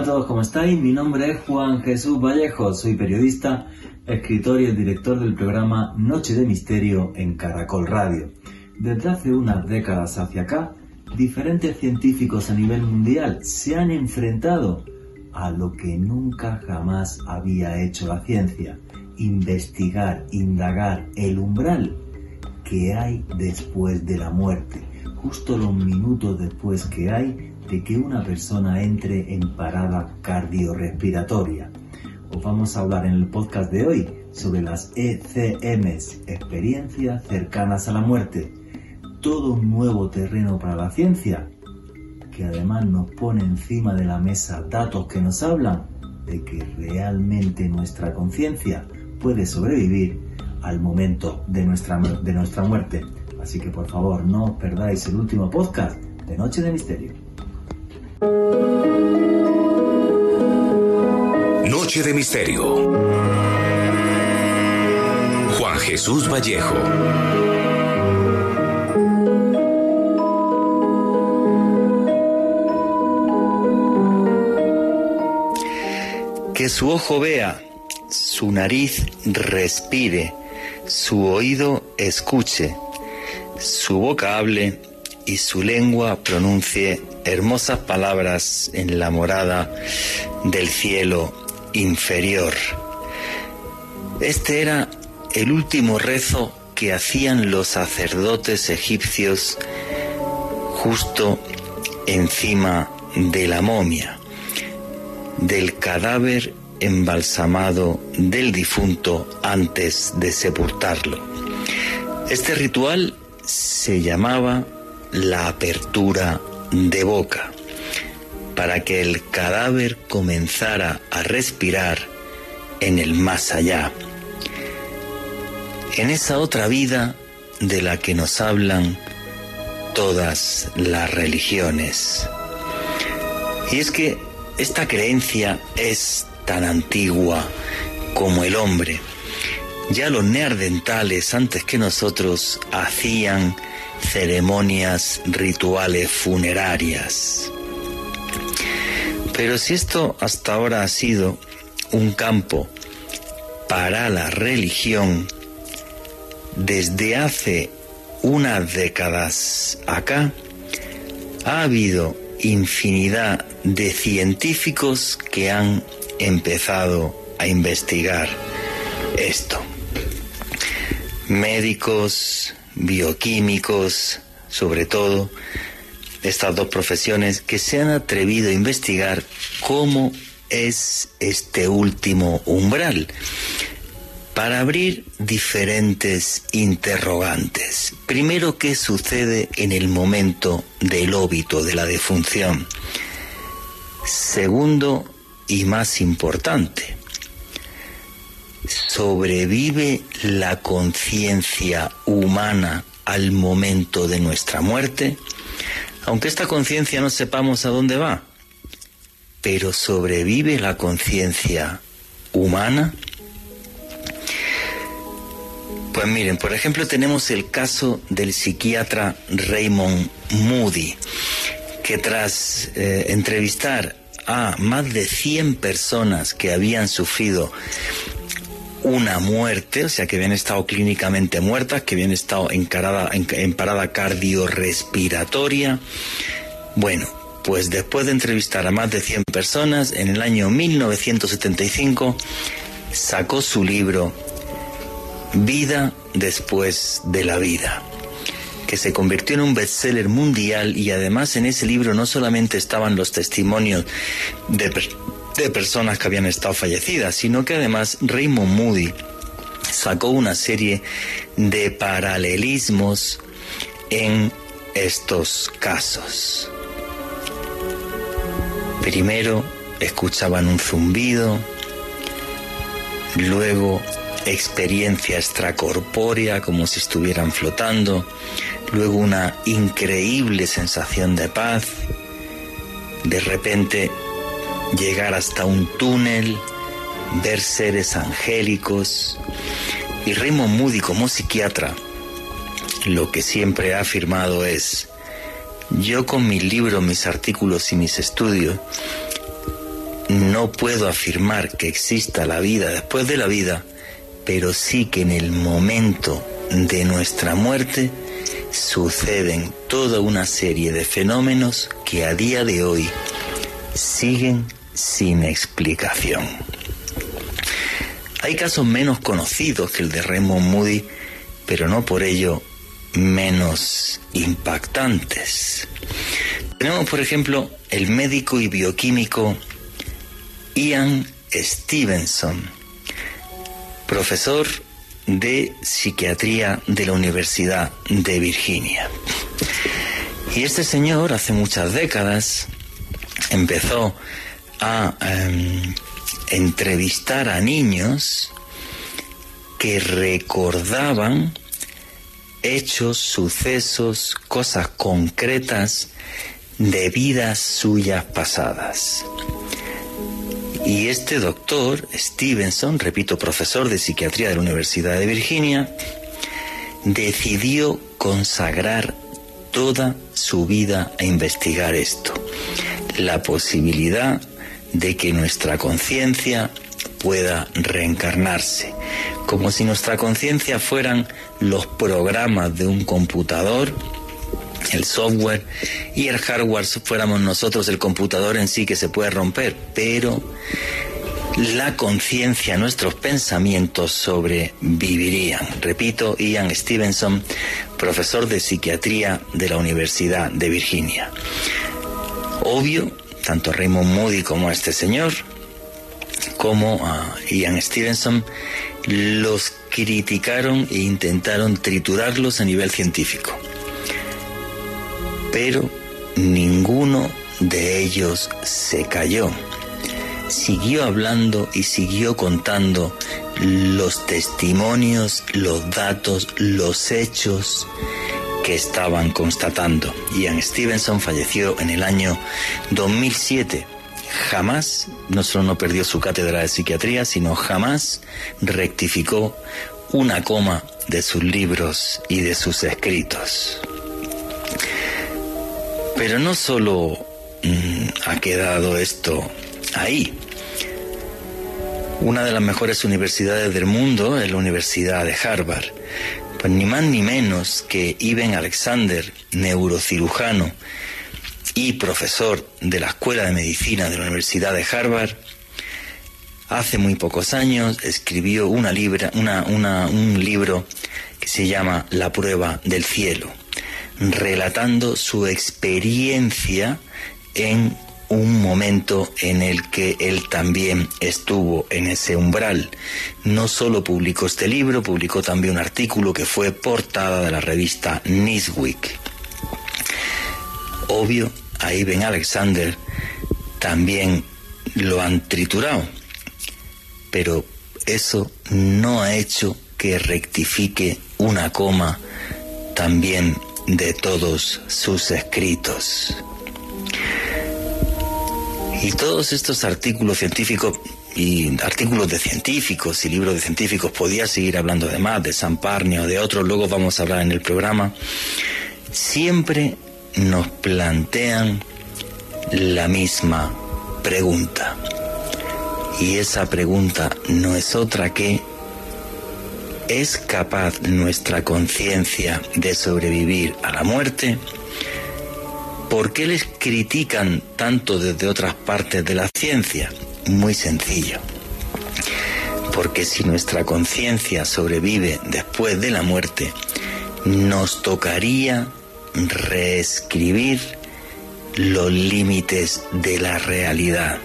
Hola a todos, ¿cómo estáis? Mi nombre es Juan Jesús Vallejo, soy periodista, escritor y el director del programa Noche de Misterio en Caracol Radio. Desde hace unas décadas hacia acá, diferentes científicos a nivel mundial se han enfrentado a lo que nunca jamás había hecho la ciencia, investigar, indagar el umbral que hay después de la muerte, justo los minutos después que hay de que una persona entre en parada cardiorrespiratoria. Os vamos a hablar en el podcast de hoy sobre las ECMs, experiencias cercanas a la muerte. Todo un nuevo terreno para la ciencia, que además nos pone encima de la mesa datos que nos hablan de que realmente nuestra conciencia puede sobrevivir al momento de nuestra, de nuestra muerte. Así que por favor no os perdáis el último podcast de Noche de Misterio. Noche de Misterio. Juan Jesús Vallejo. Que su ojo vea, su nariz respire, su oído escuche, su boca hable y su lengua pronuncie hermosas palabras en la morada del cielo inferior. Este era el último rezo que hacían los sacerdotes egipcios justo encima de la momia, del cadáver embalsamado del difunto antes de sepultarlo. Este ritual se llamaba la apertura de boca, para que el cadáver comenzara a respirar en el más allá, en esa otra vida de la que nos hablan todas las religiones. Y es que esta creencia es tan antigua como el hombre. Ya los neandertales antes que nosotros hacían ceremonias rituales funerarias. Pero si esto hasta ahora ha sido un campo para la religión, desde hace unas décadas acá, ha habido infinidad de científicos que han empezado a investigar esto. Médicos, bioquímicos, sobre todo, estas dos profesiones que se han atrevido a investigar cómo es este último umbral para abrir diferentes interrogantes. Primero, ¿qué sucede en el momento del óbito, de la defunción? Segundo, y más importante, ¿sobrevive la conciencia humana al momento de nuestra muerte? Aunque esta conciencia no sepamos a dónde va, pero ¿sobrevive la conciencia humana? Pues miren, por ejemplo tenemos el caso del psiquiatra Raymond Moody, que tras eh, entrevistar a más de 100 personas que habían sufrido una muerte, o sea, que habían estado clínicamente muertas, que habían estado encarada, en, parada cardiorrespiratoria. Bueno, pues después de entrevistar a más de 100 personas, en el año 1975 sacó su libro Vida después de la vida que se convirtió en un bestseller mundial y además en ese libro no solamente estaban los testimonios de, de personas que habían estado fallecidas, sino que además Raymond Moody sacó una serie de paralelismos en estos casos. Primero escuchaban un zumbido, luego experiencia extracorpórea como si estuvieran flotando, luego una increíble sensación de paz, de repente llegar hasta un túnel, ver seres angélicos. Y Raymond Moody como psiquiatra lo que siempre ha afirmado es, yo con mis libros, mis artículos y mis estudios no puedo afirmar que exista la vida después de la vida, pero sí que en el momento de nuestra muerte suceden toda una serie de fenómenos que a día de hoy siguen sin explicación. Hay casos menos conocidos que el de Raymond Moody, pero no por ello menos impactantes. Tenemos, por ejemplo, el médico y bioquímico Ian Stevenson, profesor de psiquiatría de la Universidad de Virginia. Y este señor hace muchas décadas empezó a em, entrevistar a niños que recordaban hechos, sucesos, cosas concretas de vidas suyas pasadas. Y este doctor, Stevenson, repito, profesor de psiquiatría de la Universidad de Virginia, decidió consagrar toda su vida a investigar esto. La posibilidad de que nuestra conciencia pueda reencarnarse, como si nuestra conciencia fueran los programas de un computador, el software, y el hardware fuéramos nosotros el computador en sí que se puede romper, pero la conciencia, nuestros pensamientos sobrevivirían. Repito, Ian Stevenson, profesor de psiquiatría de la Universidad de Virginia. Obvio, tanto Raymond Moody como a este señor, como a Ian Stevenson, los criticaron e intentaron triturarlos a nivel científico. Pero ninguno de ellos se cayó. Siguió hablando y siguió contando los testimonios, los datos, los hechos que estaban constatando. Ian Stevenson falleció en el año 2007. Jamás, no solo no perdió su cátedra de psiquiatría, sino jamás rectificó una coma de sus libros y de sus escritos. Pero no solo mm, ha quedado esto ahí. Una de las mejores universidades del mundo es la Universidad de Harvard. Pues ni más ni menos que Iben Alexander, neurocirujano y profesor de la Escuela de Medicina de la Universidad de Harvard, hace muy pocos años escribió una libra, un libro que se llama La prueba del cielo, relatando su experiencia en un momento en el que él también estuvo en ese umbral. No solo publicó este libro, publicó también un artículo que fue portada de la revista Newsweek. Obvio, a Iben Alexander también lo han triturado, pero eso no ha hecho que rectifique una coma también de todos sus escritos. Y todos estos artículos científicos y artículos de científicos y libros de científicos, podía seguir hablando de más, de San Parnio, de otros, luego vamos a hablar en el programa, siempre nos plantean la misma pregunta. Y esa pregunta no es otra que, ¿es capaz nuestra conciencia de sobrevivir a la muerte? ¿Por qué les critican tanto desde otras partes de la ciencia? Muy sencillo. Porque si nuestra conciencia sobrevive después de la muerte, nos tocaría reescribir los límites de la realidad.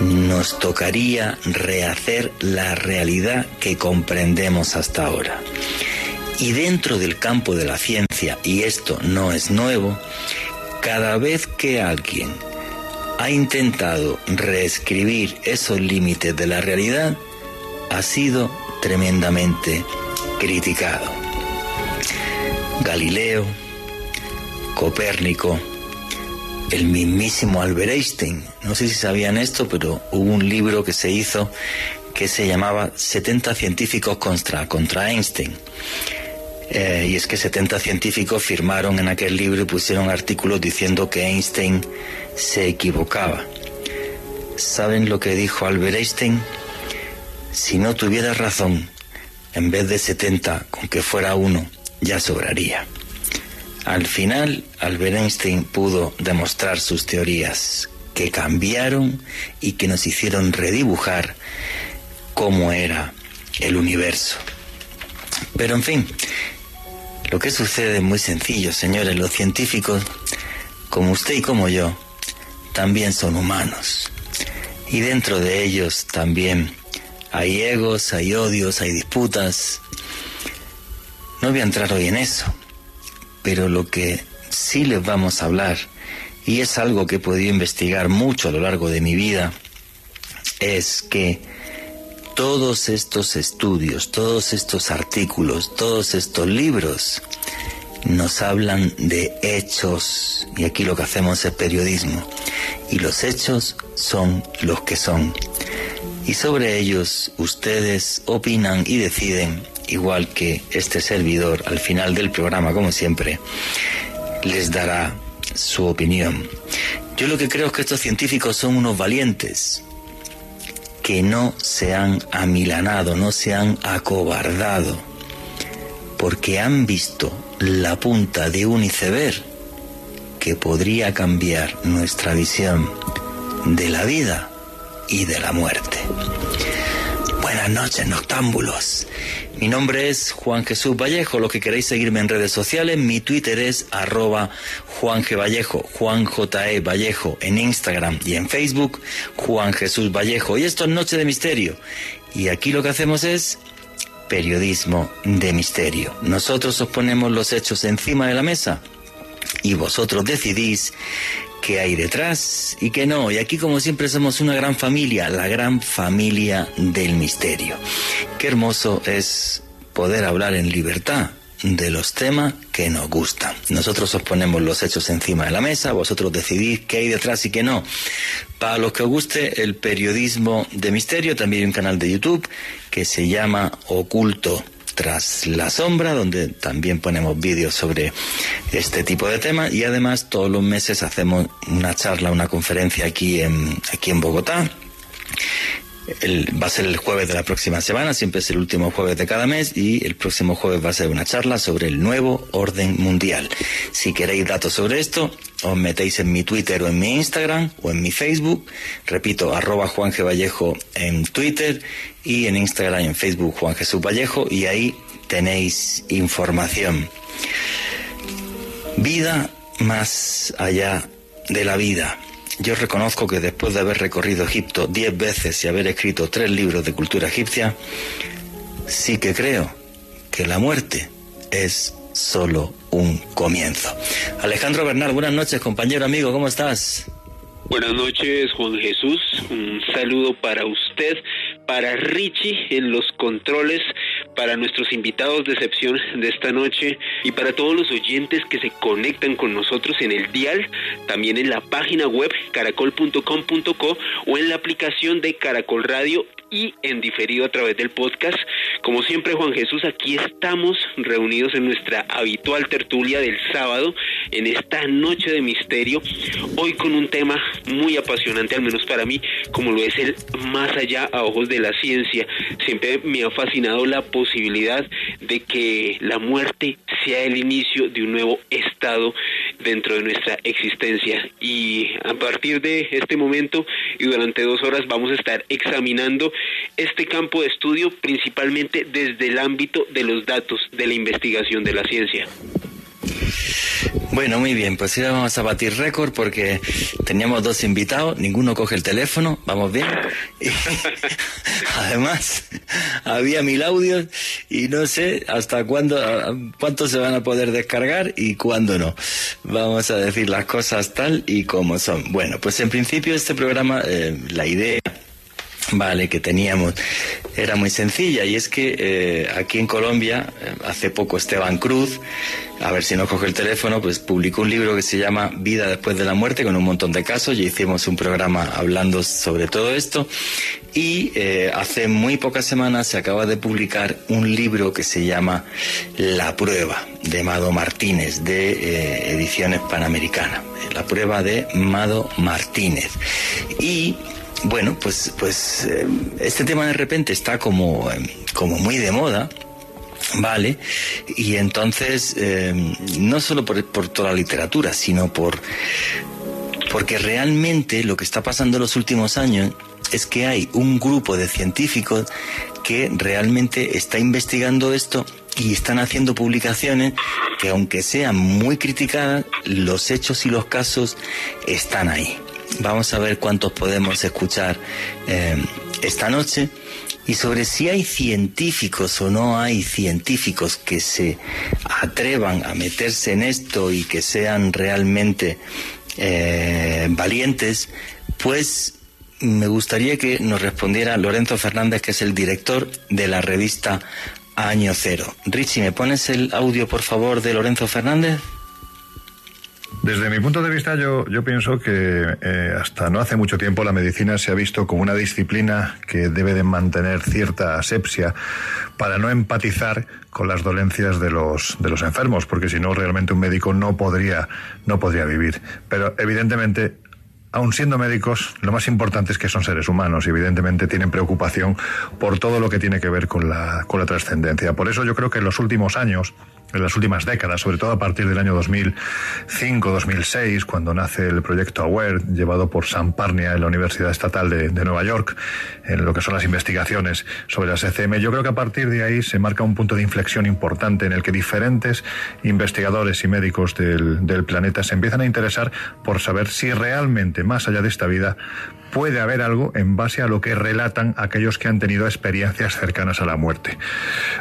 Nos tocaría rehacer la realidad que comprendemos hasta ahora. Y dentro del campo de la ciencia, y esto no es nuevo, cada vez que alguien ha intentado reescribir esos límites de la realidad, ha sido tremendamente criticado. Galileo, Copérnico, el mismísimo Albert Einstein. No sé si sabían esto, pero hubo un libro que se hizo que se llamaba 70 científicos contra, Einstein. Eh, y es que 70 científicos firmaron en aquel libro y pusieron artículos diciendo que Einstein se equivocaba. ¿saben lo que dijo Albert Einstein? Si no tuviera razón, en vez de 70, con que fuera uno, ya sobraría. Al final, Albert Einstein pudo demostrar sus teorías, que cambiaron y que nos hicieron redibujar cómo era el universo. Pero en fin, lo que sucede es muy sencillo, señores. Los científicos, como usted y como yo, también son humanos. Y dentro de ellos también hay egos, hay odios, hay disputas. No voy a entrar hoy en eso, pero lo que sí les vamos a hablar, y es algo que he podido investigar mucho a lo largo de mi vida, es que todos estos estudios, todos estos artículos, todos estos libros nos hablan de hechos y aquí lo que hacemos es periodismo y los hechos son los que son y sobre ellos ustedes opinan y deciden igual que este servidor al final del programa como siempre les dará su opinión. Yo lo que creo es que estos científicos son unos valientes, que no se han amilanado, no se han acobardado, porque han visto la punta de un iceberg que podría cambiar nuestra visión de la vida y de la muerte. Buenas noches, noctámbulos. Mi nombre es Juan Jesús Vallejo. Lo que queréis seguirme en redes sociales, mi Twitter es arroba Juan G. Vallejo, Juan J. E. Vallejo en Instagram y en Facebook, Juan Jesús Vallejo. Y esto es Noche de Misterio. Y aquí lo que hacemos es periodismo de misterio. Nosotros os ponemos los hechos encima de la mesa y vosotros decidís qué hay detrás y qué no. Y aquí como siempre somos una gran familia, la gran familia del misterio. Qué hermoso es poder hablar en libertad de los temas que nos gustan. Nosotros os ponemos los hechos encima de la mesa, vosotros decidís qué hay detrás y qué no. Para los que os guste el periodismo de misterio, también hay un canal de YouTube que se llama Oculto tras la sombra, donde también ponemos vídeos sobre este tipo de temas y además todos los meses hacemos una charla, una conferencia aquí en, aquí en Bogotá va a ser el jueves de la próxima semana, siempre es el último jueves de cada mes y el próximo jueves va a ser una charla sobre el nuevo orden mundial. Si queréis datos sobre esto, os metéis en mi Twitter o en mi Instagram o en mi Facebook, repito, arroba Juan G. Vallejo en Twitter y en Instagram y en Facebook Juan Jesús Vallejo y ahí tenéis información. Vida más allá de la vida. Yo reconozco que después de haber recorrido Egipto diez veces y haber escrito tres libros de cultura egipcia, sí que creo que la muerte es solo un comienzo. Alejandro Bernal, buenas noches, compañero amigo, ¿cómo estás? Buenas noches, Juan Jesús. Un saludo para usted, para Richie en los controles, para nuestros invitados de excepción de esta noche y para todos los oyentes que se conectan con nosotros en el dial, también en la página web caracol.com.co o en la aplicación de Caracol Radio y en diferido a través del podcast. Como siempre, Juan Jesús, aquí estamos reunidos en nuestra habitual tertulia del sábado, en esta noche de misterio, hoy con un tema muy apasionante, al menos para mí, como lo es el más allá a ojos de la ciencia. Siempre me ha fascinado la posibilidad de que la muerte sea el inicio de un nuevo estado dentro de nuestra existencia. Y a partir de este momento y durante dos horas vamos a estar examinando este campo de estudio principalmente desde el ámbito de los datos, de la investigación de la ciencia. Bueno, muy bien, pues ahora vamos a batir récord porque teníamos dos invitados, ninguno coge el teléfono, vamos bien. además, había mil audios y no sé hasta cuándo, cuánto se van a poder descargar y cuándo no. Vamos a decir las cosas tal y como son. Bueno, pues en principio este programa, eh, la idea Vale, que teníamos era muy sencilla y es que eh, aquí en Colombia, eh, hace poco Esteban Cruz, a ver si nos coge el teléfono, pues publicó un libro que se llama Vida después de la muerte con un montón de casos. Ya hicimos un programa hablando sobre todo esto y eh, hace muy pocas semanas se acaba de publicar un libro que se llama La prueba de Mado Martínez de Ediciones Panamericanas. La prueba de Mado Martínez y bueno, pues, pues eh, este tema de repente está como, em, como muy de moda. Vale, y entonces, em, no solo por, por toda la literatura, sino por, porque realmente lo que está pasando en los últimos años es que hay un grupo de científicos que realmente está investigando esto y están haciendo publicaciones que aunque sean muy criticadas, los hechos y los casos están ahí. Vamos a ver cuántos podemos escuchar eh, esta noche y sobre si hay científicos o no hay científicos que se atrevan a meterse en esto y que sean realmente eh, valientes, pues me gustaría que nos respondiera Lorenzo Fernández, que es el director de la revista Año Cero. Richie, ¿me pones el audio, por favor, de Lorenzo Fernández? Desde mi punto de vista, yo, yo pienso que eh, hasta no hace mucho tiempo la medicina se ha visto como una disciplina que debe de mantener cierta asepsia para no empatizar con las dolencias de los, de los enfermos, porque si no, realmente un médico no podría, no podría vivir. Pero evidentemente aun siendo médicos, lo más importante es que son seres humanos y evidentemente tienen preocupación por todo lo que tiene que ver con la, con la trascendencia. Por eso yo creo que en los últimos años en las últimas décadas, sobre todo a partir del año 2005-2006, cuando nace el proyecto AWARE, llevado por Sam Parnia en la Universidad Estatal de, Nueva York, en lo que son las investigaciones sobre las ECM. Yo creo que a partir de ahí se marca un punto de inflexión importante en el que diferentes investigadores y médicos del, del planeta se empiezan a interesar por saber si realmente, más allá de esta vida, puede haber algo en base a lo que relatan aquellos que han tenido experiencias cercanas a la muerte.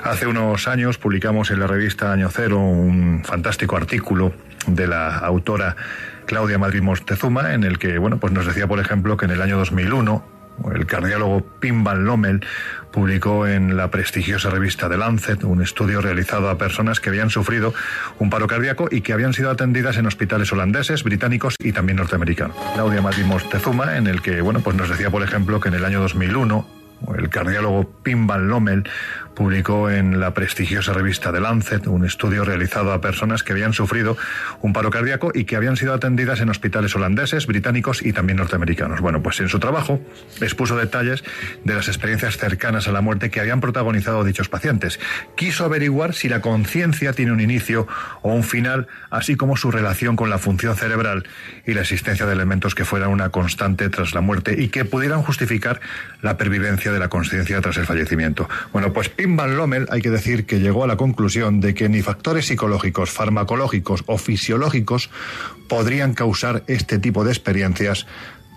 Hace unos años publicamos en la revista Año Cero un fantástico artículo de la autora Claudia Madrid Mostezuma en el que bueno, pues nos decía, por ejemplo, que en el año 2001 el cardiólogo Pim Van Lommel publicó en la prestigiosa revista The Lancet un estudio realizado a personas que habían sufrido un paro cardíaco y que habían sido atendidas en hospitales holandeses, británicos y también norteamericanos. Claudia Matimos Tezuma, en el que bueno, pues nos decía, por ejemplo, que en el año 2001 el cardiólogo Pim Van Lommel publicó en la prestigiosa revista The Lancet un estudio realizado a personas que habían sufrido un paro cardíaco y que habían sido atendidas en hospitales holandeses, británicos y también norteamericanos. Bueno, pues en su trabajo expuso detalles de las experiencias cercanas a la muerte que habían protagonizado dichos pacientes. Quiso averiguar si la conciencia tiene un inicio o un final, así como su relación con la función cerebral y la existencia de elementos que fueran una constante tras la muerte y que pudieran justificar la pervivencia de la conciencia tras el fallecimiento. Bueno, pues Pim Van Lommel hay que decir que llegó a la conclusión de que ni factores psicológicos, farmacológicos o fisiológicos podrían causar este tipo de experiencias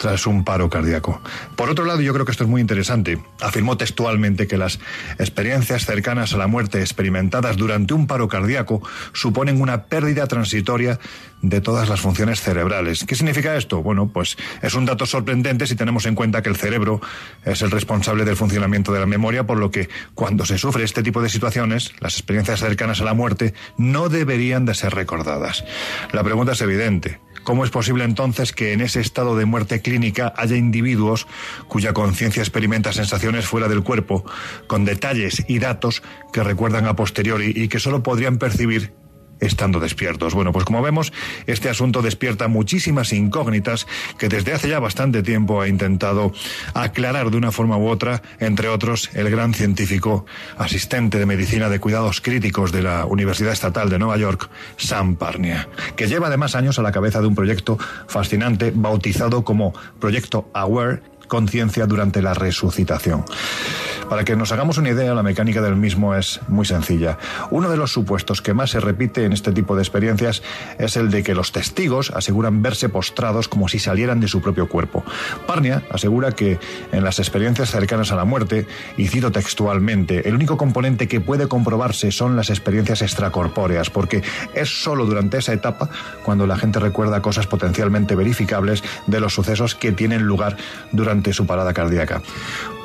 tras un paro cardíaco. Por otro lado, yo creo que esto es muy interesante. Afirmó textualmente que las experiencias cercanas a la muerte experimentadas durante un paro cardíaco suponen una pérdida transitoria de todas las funciones cerebrales. ¿Qué significa esto? Bueno, pues es un dato sorprendente si tenemos en cuenta que el cerebro es el responsable del funcionamiento de la memoria, por lo que cuando se sufre este tipo de situaciones, las experiencias cercanas a la muerte no deberían de ser recordadas. La pregunta es evidente. ¿Cómo es posible entonces que en ese estado de muerte clínica haya individuos cuya conciencia experimenta sensaciones fuera del cuerpo, con detalles y datos que recuerdan a posteriori y que solo podrían percibir estando despiertos. Bueno, pues como vemos, este asunto despierta muchísimas incógnitas que desde hace ya bastante tiempo ha intentado aclarar de una forma u otra, entre otros, el gran científico asistente de medicina de cuidados críticos de la Universidad Estatal de Nueva York, Sam Parnia, que lleva además años a la cabeza de un proyecto fascinante bautizado como Proyecto Aware, conciencia durante la resucitación. Para que nos hagamos una idea, la mecánica del mismo es muy sencilla. Uno de los supuestos que más se repite en este tipo de experiencias es el de que los testigos aseguran verse postrados como si salieran de su propio cuerpo. Parnia asegura que en las experiencias cercanas a la muerte, y cito textualmente, el único componente que puede comprobarse son las experiencias extracorpóreas, porque es solo durante esa etapa cuando la gente recuerda cosas potencialmente verificables de los sucesos que tienen lugar durante su parada cardíaca.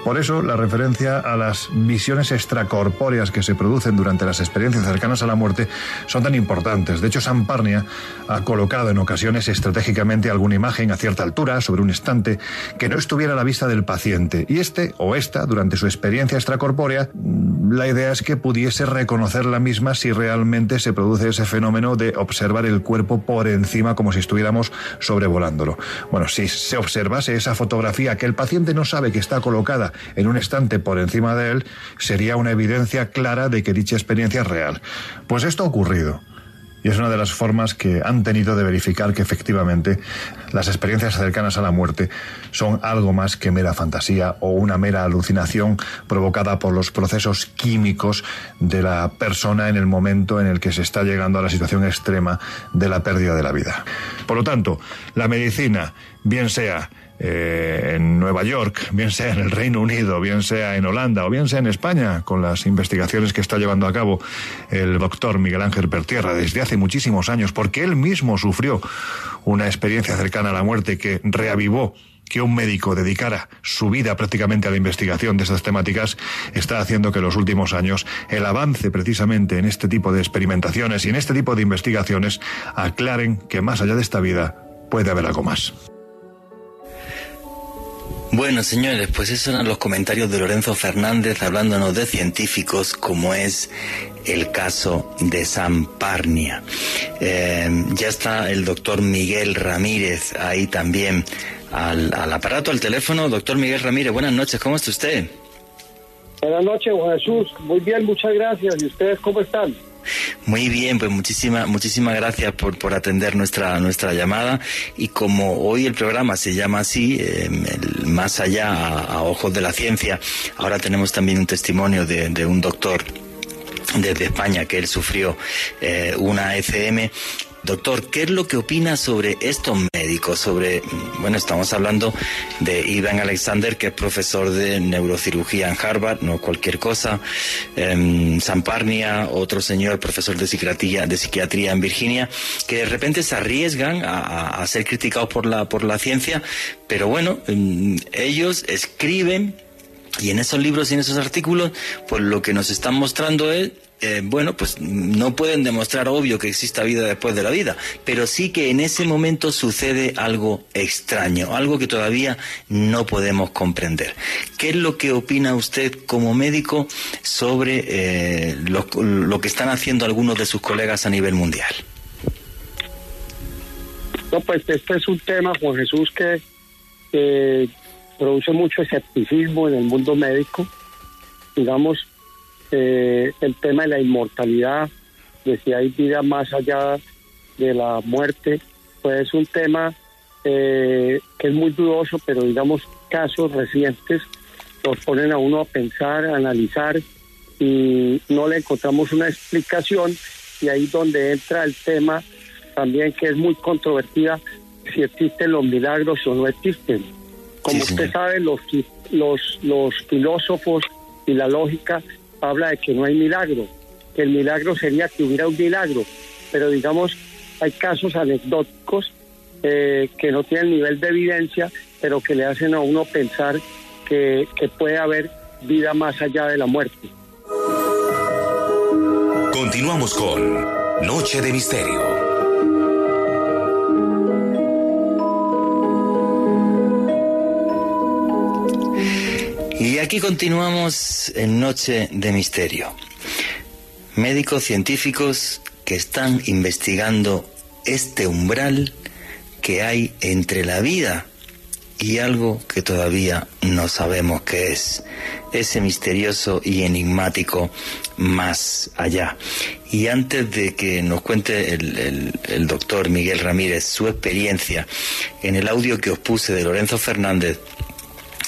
Por eso, la referencia a las visiones extracorpóreas que se producen durante las experiencias cercanas a la muerte son tan importantes. De hecho, Samparnia ha colocado en ocasiones estratégicamente alguna imagen a cierta altura, sobre un estante, que no estuviera a la vista del paciente. Y este o esta, durante su experiencia extracorpórea, la idea es que pudiese reconocer la misma si realmente se produce ese fenómeno de observar el cuerpo por encima como si estuviéramos sobrevolándolo. Bueno, si se observase esa fotografía que el paciente no sabe que está colocada en un estante por encima de él, sería una evidencia clara de que dicha experiencia es real. Pues esto ha ocurrido. Y es una de las formas que han tenido de verificar que efectivamente las experiencias cercanas a la muerte son algo más que mera fantasía o una mera alucinación provocada por los procesos químicos de la persona en el momento en el que se está llegando a la situación extrema de la pérdida de la vida. Por lo tanto, la medicina, bien sea eh, en Nueva York, bien sea en el Reino Unido, bien sea en Holanda o bien sea en España, con las investigaciones que está llevando a cabo el doctor Miguel Ángel Pertierra desde hace muchísimos años, porque él mismo sufrió una experiencia cercana a la muerte que reavivó que un médico dedicara su vida prácticamente a la investigación de estas temáticas está haciendo que en los últimos años el avance precisamente en este tipo de experimentaciones y en este tipo de investigaciones aclaren que más allá de esta vida puede haber algo más. Bueno, señores, pues esos eran los comentarios de Lorenzo Fernández hablándonos de científicos como es el caso de Samparnia. Eh, ya está el doctor Miguel Ramírez ahí también al, al aparato, al teléfono. Doctor Miguel Ramírez, buenas noches, ¿cómo está usted? Buenas noches, Juan Jesús. Muy bien, muchas gracias. ¿Y ustedes cómo están? Muy bien, pues muchísimas muchísimas gracias por, por atender nuestra nuestra llamada. Y como hoy el programa se llama así, eh, más allá a, ojos de la ciencia, ahora tenemos también un testimonio de, de un doctor desde España que él sufrió eh, una ECM Doctor, ¿qué es lo que opina sobre estos médicos? Sobre, bueno, estamos hablando de Ivan Alexander, que es profesor de neurocirugía en Harvard, no cualquier cosa. Eh, Samparnia, otro señor, profesor de psiquiatría, en Virginia, que de repente se arriesgan a, a ser criticados por la, por la ciencia, pero bueno, em, ellos escriben y en esos libros y en esos artículos, pues lo que nos están mostrando es eh, bueno, pues no pueden demostrar obvio que exista vida después de la vida, pero sí que en ese momento sucede algo extraño, algo que todavía no podemos comprender. ¿Qué es lo que opina usted como médico sobre eh, lo, que están haciendo algunos de sus colegas a nivel mundial? No, pues este es un tema, Juan Jesús, que produce mucho escepticismo en el mundo médico. Digamos, eh, el tema de la inmortalidad, de si hay vida más allá de la muerte, pues es un tema eh, que es muy dudoso, pero digamos casos recientes los ponen a uno a pensar, a analizar y no le encontramos una explicación y ahí donde entra el tema también que es muy controvertida si existen los milagros o no existen. Como usted sabe, los, los, los filósofos y la lógica habla de que no hay milagro, que el milagro sería que hubiera un milagro, pero digamos, hay casos anecdóticos eh, que no tienen nivel de evidencia, pero que le hacen a uno pensar que, que puede haber vida más allá de la muerte. Continuamos con Noche de Misterio. Y aquí continuamos en Noche de Misterio. Médicos científicos que están investigando este umbral que hay entre la vida y algo que todavía no sabemos qué es, ese misterioso y enigmático más allá. Y antes de que nos cuente el, el, doctor Miguel Ramírez su experiencia, en el audio que os puse de Lorenzo Fernández,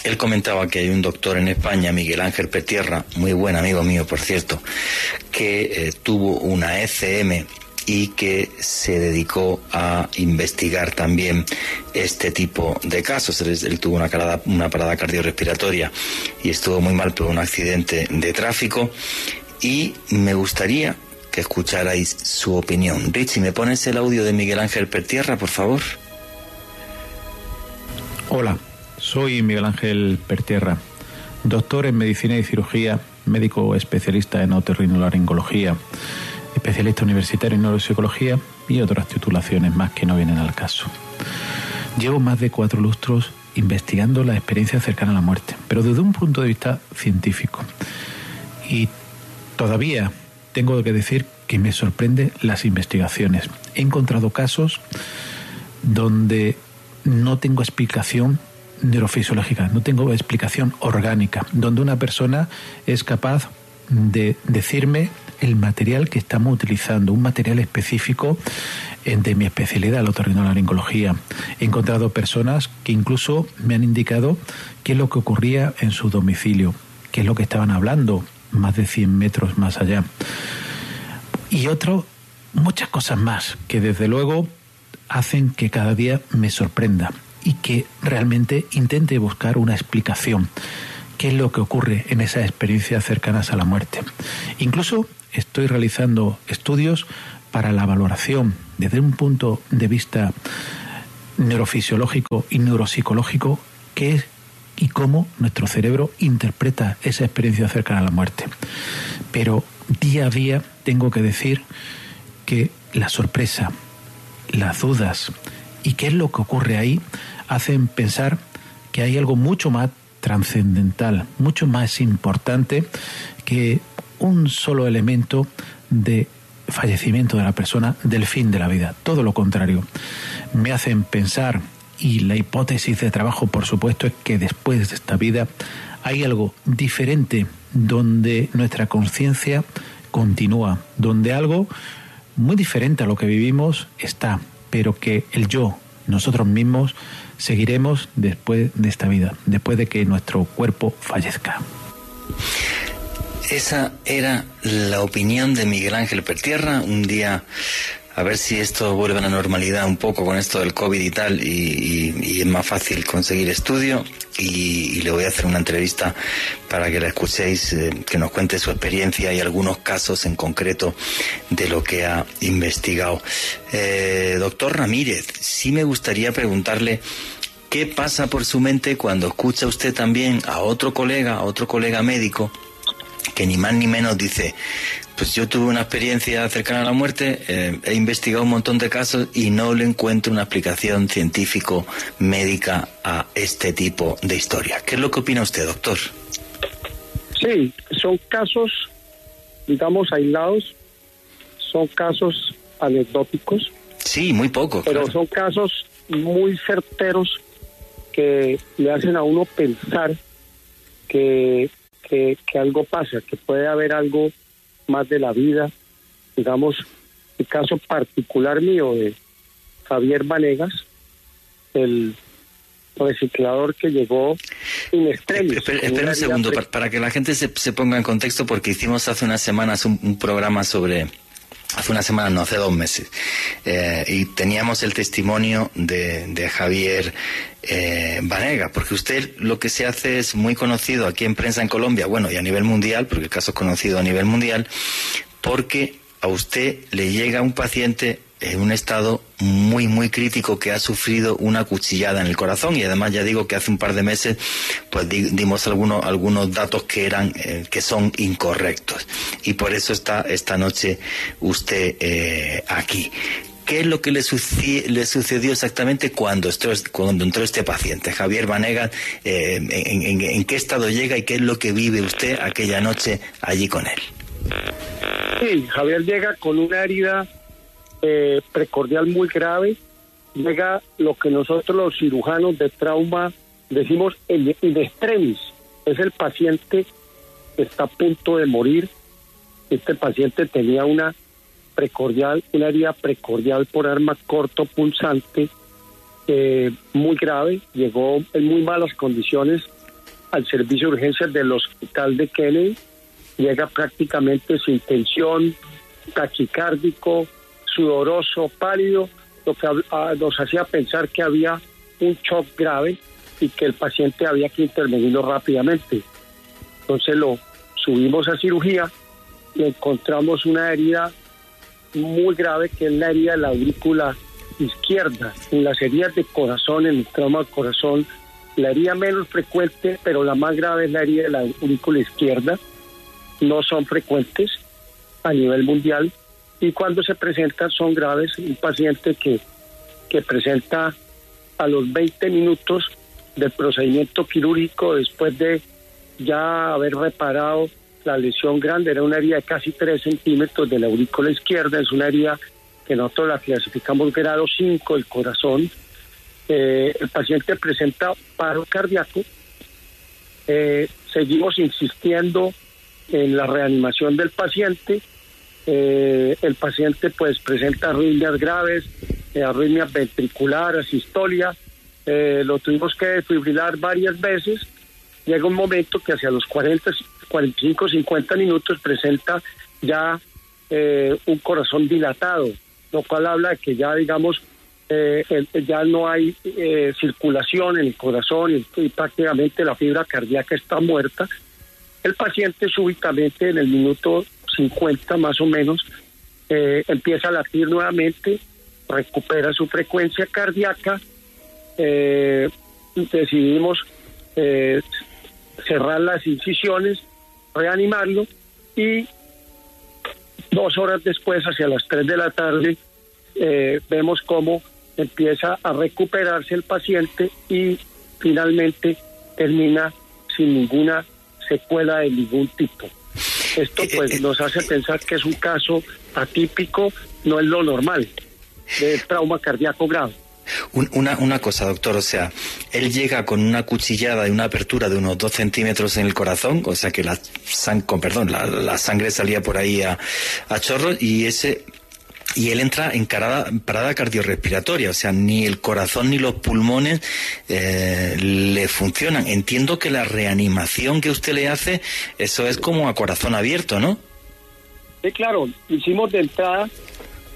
él comentaba que hay un doctor en España, Miguel Ángel Petierra, muy buen amigo mío, por cierto, que eh, tuvo una ECM y que se dedicó a investigar también este tipo de casos. Él, tuvo una, parada, una parada cardiorrespiratoria y estuvo muy mal por un accidente de tráfico. Y me gustaría que escucharais su opinión. Richie, ¿me pones el audio de Miguel Ángel Pertierra, por favor? Hola, soy Miguel Ángel Pertierra. doctor en medicina y cirugía, médico especialista en otorrinolaringología, especialista universitario en neuropsicología y otras titulaciones más que no vienen al caso. Llevo más de cuatro lustros investigando la experiencia cercana a la muerte, pero desde un punto de vista científico. Y todavía tengo que decir que me sorprende las investigaciones. He encontrado casos donde no tengo explicación neurofisiológica, no tengo explicación orgánica, donde una persona es capaz de decirme el material que estamos utilizando, un material específico de mi especialidad, la otorrinolaringología. He encontrado personas que incluso me han indicado qué es lo que ocurría en su domicilio, qué es lo que estaban hablando más de 100 metros más allá. Y otro, muchas cosas más que desde luego hacen que cada día me sorprenda y que realmente intente buscar una explicación. ¿Qué es lo que ocurre en esas experiencias cercanas a la muerte? Incluso estoy realizando estudios para la valoración desde un punto de vista neurofisiológico y neuropsicológico qué es y cómo nuestro cerebro interpreta esa experiencia cercana a la muerte. Pero día a día tengo que decir que la sorpresa, las dudas y qué es lo que ocurre ahí hacen pensar que hay algo mucho más trascendental, mucho más importante que un solo elemento de fallecimiento de la persona, del fin de la vida. Todo lo contrario. Me hacen pensar, y la hipótesis de trabajo, por supuesto, es que después de esta vida hay algo diferente donde nuestra conciencia continúa, donde algo muy diferente a lo que vivimos está, pero que el yo, nosotros mismos, seguiremos después de esta vida, después de que nuestro cuerpo fallezca. Esa era la opinión de Miguel Ángel Pertierra un día a ver si esto vuelve a la normalidad un poco con esto del COVID y tal, y, es más fácil conseguir estudio. Y, le voy a hacer una entrevista para que la escuchéis, eh, que nos cuente su experiencia y algunos casos en concreto de lo que ha investigado. Eh, doctor Ramírez, sí me gustaría preguntarle qué pasa por su mente cuando escucha usted también a otro colega, a otro colega médico, que ni más ni menos dice, pues yo tuve una experiencia cercana a la muerte, eh, he investigado un montón de casos y no le encuentro una explicación científico-médica a este tipo de historia. ¿Qué es lo que opina usted, doctor? Sí, son casos, digamos, aislados, son casos anecdóticos. Sí, muy poco. Pero son casos muy certeros que le hacen a uno pensar que que, algo pasa, que puede haber algo más de la vida. Digamos, el caso particular mío de Javier Vanegas, el reciclador que llegó en extremis. Espera, un segundo, para, que la gente se, se, ponga en contexto, porque hicimos hace unas semanas un programa sobre hace una semana, no, hace dos meses, eh, y teníamos el testimonio de, Javier eh, Vanega, porque usted lo que se hace es muy conocido aquí en prensa en Colombia, bueno, y a nivel mundial, porque el caso es conocido a nivel mundial, porque a usted le llega un paciente en un estado muy, muy crítico que ha sufrido una cuchillada en el corazón y además ya digo que hace un par de meses pues dimos algunos, algunos datos que eran, eh, que son incorrectos y por eso está esta noche usted eh, aquí. ¿Qué es lo que le, le sucedió exactamente cuando, cuando entró este paciente? Javier Vanegas, eh, en, en qué estado llega y qué es lo que vive usted aquella noche allí con él? Sí, Javier llega con una herida eh, precordial muy grave, llega lo que nosotros los cirujanos de trauma decimos el in extremis, es el paciente que está a punto de morir. Este paciente tenía una precordial, una herida precordial por arma corto punzante eh, muy grave, llegó en muy malas condiciones al servicio de urgencias del hospital de Kennedy, llega prácticamente sin tensión, taquicárdico, sudoroso, pálido, lo que ah, nos hacía pensar que había un shock grave y que el paciente había que intervenirlo rápidamente. Entonces lo subimos a cirugía y encontramos una herida muy grave que es la herida de la aurícula izquierda. En las heridas de corazón, en el trauma del corazón, La herida menos frecuente, pero la más grave es la herida de la aurícula izquierda. No son frecuentes a nivel mundial y cuando se presentan son graves. Un paciente que, que presenta a los 20 minutos del procedimiento quirúrgico después de ya haber reparado la lesión grande, era una herida de casi 3 centímetros de la aurícula izquierda, es una herida que nosotros la clasificamos grado 5 del corazón. Eh, el paciente presenta paro cardíaco. Eh, seguimos insistiendo en la reanimación del paciente. Eh, el paciente pues presenta arritmias graves, arritmias ventriculares, sistolia. lo tuvimos que desfibrilar varias veces. Llega un momento que hacia los 40, 45, 50 minutos presenta ya un corazón dilatado, lo cual habla de que ya, digamos, eh, ya no hay eh, circulación en el corazón y, prácticamente la fibra cardíaca está muerta. El paciente súbitamente en el minuto 50 más o menos eh, empieza a latir nuevamente, recupera su frecuencia cardíaca, decidimos cerrar las incisiones, reanimarlo y Dos horas después, hacia las 3 de la tarde, eh, vemos cómo empieza a recuperarse el paciente y finalmente termina sin ninguna secuela de ningún tipo. Esto eh, pues eh, nos hace pensar que es un caso atípico, no es lo normal, de trauma cardíaco grave. Una, una cosa, doctor, o sea, él llega con una cuchillada y una apertura de unos dos centímetros en el corazón, o sea que la, con, perdón, la, sangre salía por ahí a, a chorros y ese y él entra en parada cardiorrespiratoria, o sea, ni el corazón ni los pulmones eh, le funcionan. Entiendo que la reanimación que usted le hace, eso es como a corazón abierto, ¿no? Sí, claro, hicimos de entrada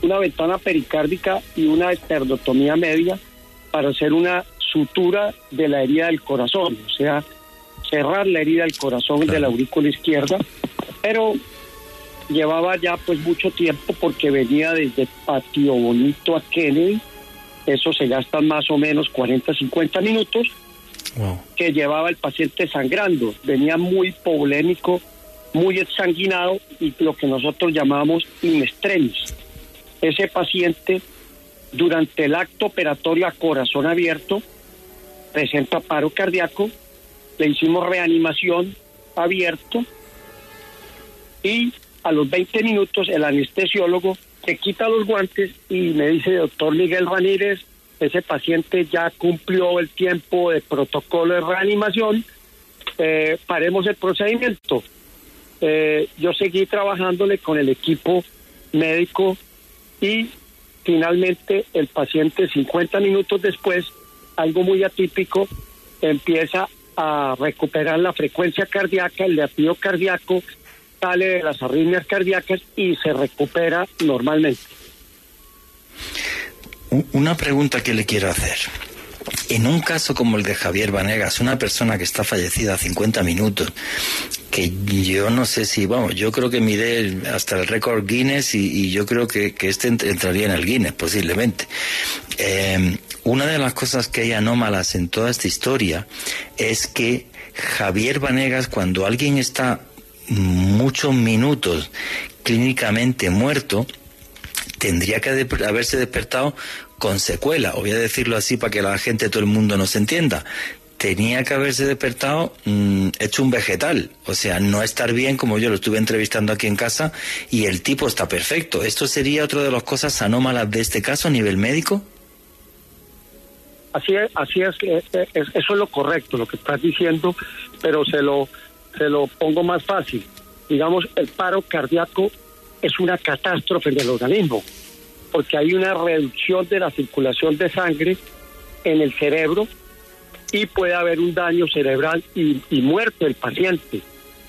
una ventana pericárdica y una esternotomía media para hacer una sutura de la herida del corazón, o sea, cerrar la herida del corazón de la aurícula izquierda, pero llevaba ya pues mucho tiempo porque venía desde Patio Bonito a Kennedy, eso se gasta más o menos 40, 50 minutos, que llevaba el paciente sangrando, venía muy polémico, muy exsanguinado y lo que nosotros llamamos in ese paciente durante el acto operatorio a corazón abierto presenta paro cardíaco, le hicimos reanimación abierto y a los 20 minutos el anestesiólogo se quita los guantes y me dice, doctor Miguel Ramírez, ese paciente ya cumplió el tiempo de protocolo de reanimación, eh, paremos el procedimiento. Eh, yo seguí trabajándole con el equipo médico y finalmente el paciente 50 minutos después, algo muy atípico, empieza a recuperar la frecuencia cardíaca, el latido cardíaco, sale de las arritmias cardíacas y se recupera normalmente. Una pregunta que le quiero hacer. En un caso como el de Javier Vanegas, una persona que está fallecida a 50 minutos, que yo no sé si, vamos, yo creo que miré hasta el récord Guinness y, yo creo que, este entraría en el Guinness posiblemente. Eh, una de las cosas que hay anómalas en toda esta historia es que Javier Vanegas, cuando alguien está muchos minutos clínicamente muerto, tendría que haberse despertado con secuela. voy a decirlo así para que la gente, todo el mundo nos entienda. Tenía que haberse despertado mm, hecho un vegetal, o sea, no estar bien como yo lo estuve entrevistando aquí en casa y el tipo está perfecto. ¿Esto sería otra de las cosas anómalas de este caso a nivel médico? Así es, así es, eh, eh, eso es lo correcto, lo que estás diciendo, pero se lo, se lo pongo más fácil. Digamos, el paro cardíaco es una catástrofe del organismo porque hay una reducción de la circulación de sangre en el cerebro y puede haber un daño cerebral y, muerte del paciente,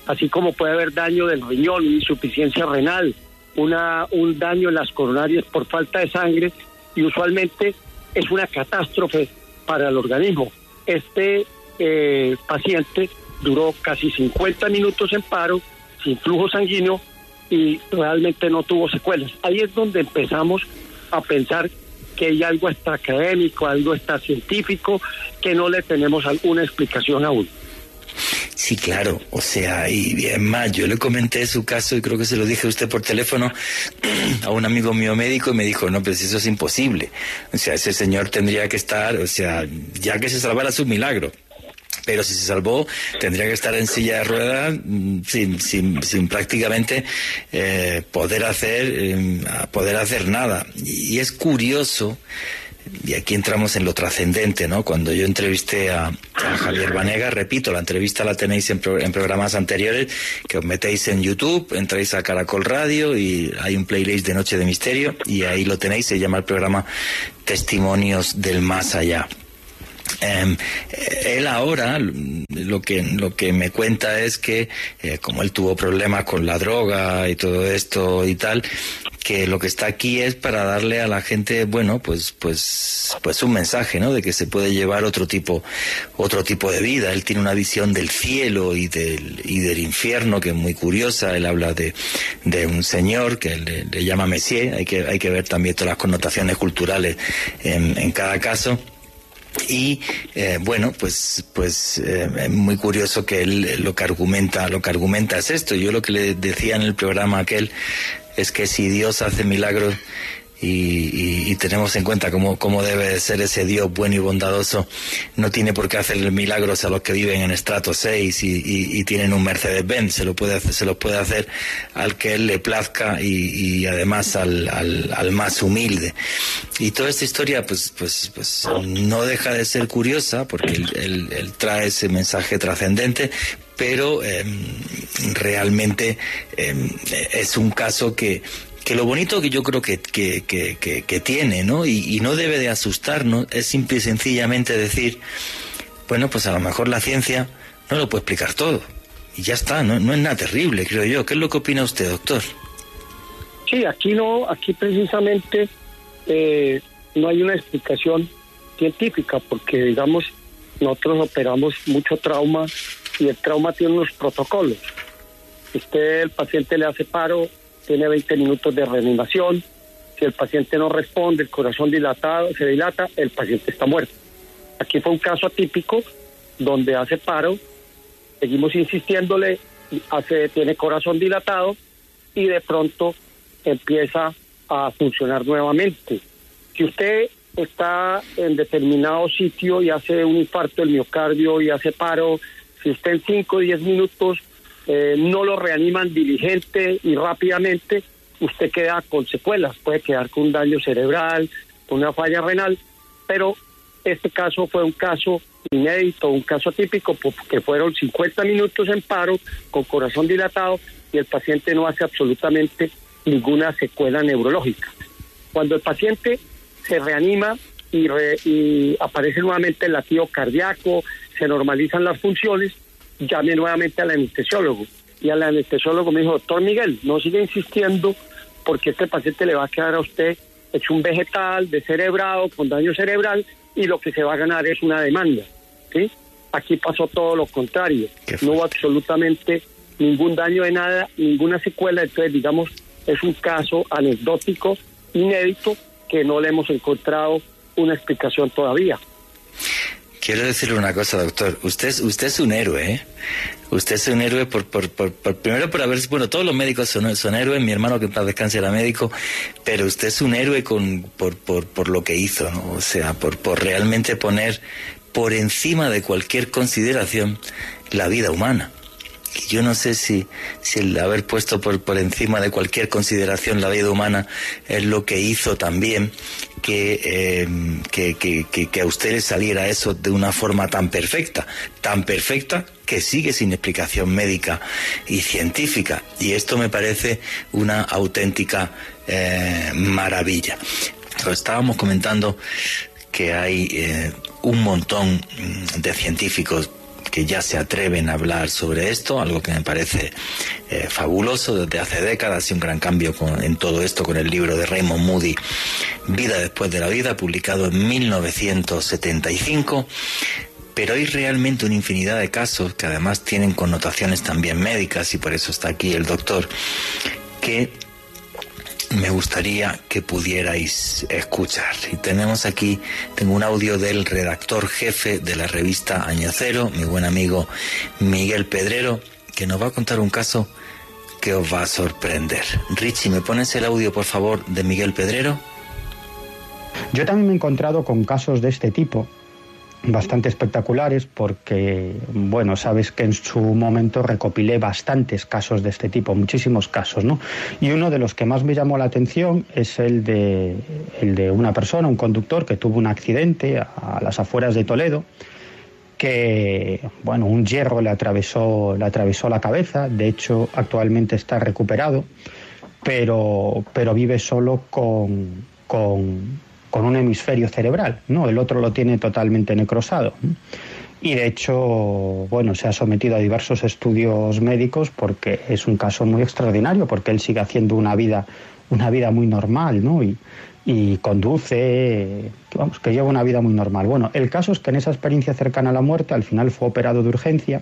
así como puede haber daño del riñón, insuficiencia renal, una, un daño en las coronarias por falta de sangre y usualmente es una catástrofe para el organismo. Este eh, paciente duró casi 50 minutos en paro, sin flujo sanguíneo, y realmente no tuvo secuelas. Ahí es donde empezamos a pensar que hay algo extra académico, algo extra científico, que no le tenemos alguna explicación aún. Sí, claro. O sea, y bien más, yo le comenté su caso y creo que se lo dije a usted por teléfono a un amigo mío médico y me dijo, no, pues eso es imposible. O sea, ese señor tendría que estar, o sea, ya que se salvara su milagro. Pero si se salvó, tendría que estar en silla de ruedas mm, sin, sin, prácticamente eh, poder hacer eh, poder hacer nada. Y es curioso y aquí entramos en lo trascendente, ¿no? Cuando yo entrevisté a, Javier Vanega, repito, la entrevista la tenéis en, en, programas anteriores, que os metéis en YouTube, entráis a Caracol Radio y hay un playlist de Noche de Misterio y ahí lo tenéis, se llama el programa Testimonios del Más Allá. Eh, él ahora lo que lo que me cuenta es que eh, como él tuvo problemas con la droga y todo esto y tal que lo que está aquí es para darle a la gente bueno pues pues pues un mensaje no de que se puede llevar otro tipo otro tipo de vida. Él tiene una visión del cielo y del y del infierno que es muy curiosa. Él habla de, de un señor que le, le llama Messier. Hay que hay que ver también todas las connotaciones culturales en, en cada caso y eh, bueno pues pues eh, muy curioso que él lo que argumenta lo que argumenta es esto. Yo lo que le decía en el programa aquel es que si Dios hace milagros y, tenemos en cuenta cómo, cómo debe ser ese Dios bueno y bondadoso, no tiene por qué hacer milagros a los que viven en estrato 6 y, tienen un Mercedes-Benz, se lo puede hacer, se lo puede hacer al que él le plazca y, además al, al, más humilde. Y toda esta historia pues, pues, pues no deja de ser curiosa porque él, trae ese mensaje trascendente, pero em, realmente em, es un caso que que lo bonito que yo creo que, que, que, tiene, ¿no? Y, y, no debe de asustarnos, es simple y sencillamente decir, bueno, pues a lo mejor la ciencia no lo puede explicar todo. Y ya está, no, no es nada terrible, creo yo. ¿Qué es lo que opina usted, doctor? Sí, aquí no, aquí precisamente eh, no hay una explicación científica, porque digamos, nosotros operamos mucho trauma y el trauma tiene unos protocolos. Usted, el paciente le hace paro, tiene 20 minutos de reanimación. Si el paciente no responde, el corazón dilatado, se dilata, el paciente está muerto. Aquí fue un caso atípico donde hace paro, seguimos insistiéndole, hace, tiene corazón dilatado y de pronto empieza a funcionar nuevamente. Si usted está en determinado sitio y hace un infarto del miocardio y hace paro, si usted en 5 o 10 minutos eh, no lo reaniman diligente y rápidamente, usted queda con secuelas, puede quedar con un daño cerebral, con una falla renal, pero este caso fue un caso inédito, un caso típico, porque fueron 50 minutos en paro, con corazón dilatado, y el paciente no hace absolutamente ninguna secuela neurológica. Cuando el paciente se reanima y, y aparece nuevamente el latido cardíaco, se normalizan las funciones, llamé nuevamente al anestesiólogo. Y al anestesiólogo me dijo, doctor Miguel, no siga insistiendo porque este paciente le va a quedar a usted hecho un vegetal, descerebrado, con daño cerebral, y lo que se va a ganar es una demanda. ¿sí? Aquí pasó todo lo contrario. No hubo absolutamente ningún daño de nada, ninguna secuela. Entonces, digamos, es un caso anecdótico, inédito, que no le hemos encontrado una explicación todavía. Quiero decirle una cosa, doctor. Usted, usted es un héroe, ¿eh? Usted es un héroe por, por, por, primero por haber, bueno, todos los médicos son, son héroes, mi hermano que paz descanse era médico, pero usted es un héroe con, por, por, por lo que hizo, ¿no? O sea, por, por realmente poner por encima de cualquier consideración la vida humana yo no sé si, si el haber puesto por, por encima de cualquier consideración la vida humana es lo que hizo también que, eh, que, que, que, a usted le saliera eso de una forma tan perfecta, tan perfecta que sigue sin explicación médica y científica. Y esto me parece una auténtica eh, maravilla. Estábamos comentando que hay eh, un montón de científicos que ya se atreven a hablar sobre esto, algo que me parece eh, fabuloso desde hace décadas y un gran cambio en todo esto con el libro de Raymond Moody, Vida después de la vida, publicado en 1975 pero hay realmente una infinidad de casos que además tienen connotaciones también médicas y por eso está aquí el doctor, que me gustaría que pudierais escuchar. Y tenemos aquí, tengo un audio del redactor jefe de la revista Año Cero, mi buen amigo Miguel Pedrero, que nos va a contar un caso que os va a sorprender. Richie, ¿me pones el audio, por favor, de Miguel Pedrero? Yo también me he encontrado con casos de este tipo bastante espectaculares porque, bueno, sabes que en su momento recopilé bastantes casos de este tipo, muchísimos casos, ¿no? Y uno de los que más me llamó la atención es el de, el de una persona, un conductor que tuvo un accidente a las afueras de Toledo, que, bueno, un hierro le atravesó, le atravesó la cabeza, de hecho actualmente está recuperado, pero, pero vive solo con, con con un hemisferio cerebral, ¿no? El otro lo tiene totalmente necrosado. Y de hecho, bueno, se ha sometido a diversos estudios médicos porque es un caso muy extraordinario, porque él sigue haciendo una vida, una vida muy normal, ¿no? Y, y conduce, vamos, que lleva una vida muy normal. Bueno, el caso es que en esa experiencia cercana a la muerte, al final fue operado de urgencia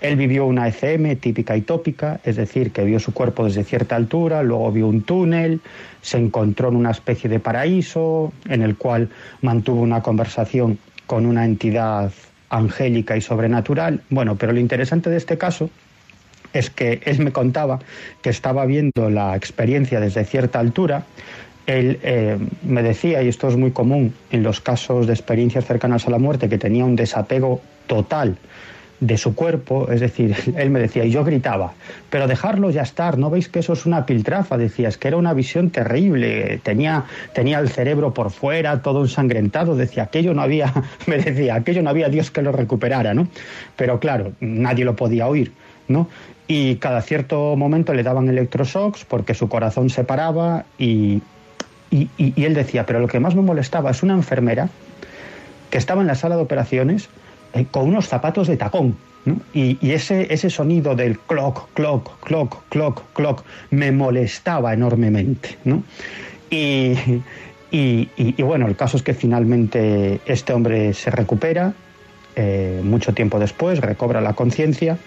él vivió una ECM típica y tópica, es decir, que vio su cuerpo desde cierta altura, luego vio un túnel, se encontró en una especie de paraíso en el cual mantuvo una conversación con una entidad angélica y sobrenatural. Bueno, pero lo interesante de este caso es que él me contaba que estaba viendo la experiencia desde cierta altura. Él eh, me decía, y esto es muy común en los casos de experiencias cercanas a la muerte, que tenía un desapego total de su cuerpo, es decir, él me decía, y yo gritaba, pero dejarlo ya estar, ¿no veis que eso es una piltrafa? Decía, es que era una visión terrible, tenía, tenía el cerebro por fuera, todo ensangrentado, decía, aquello no había, me decía, aquello no había Dios que lo recuperara, ¿no? Pero claro, nadie lo podía oír, ¿no? Y cada cierto momento le daban electroshocks porque su corazón se paraba y, y, y él decía, pero lo que más me molestaba es una enfermera que estaba en la sala de operaciones, eh, con unos zapatos de tacón. Y, ese, ese sonido del clock, clock, clock, clock, clock me molestaba enormemente. Y, y, bueno, el caso es que finalmente este hombre se recupera, eh, mucho tiempo después, recobra la conciencia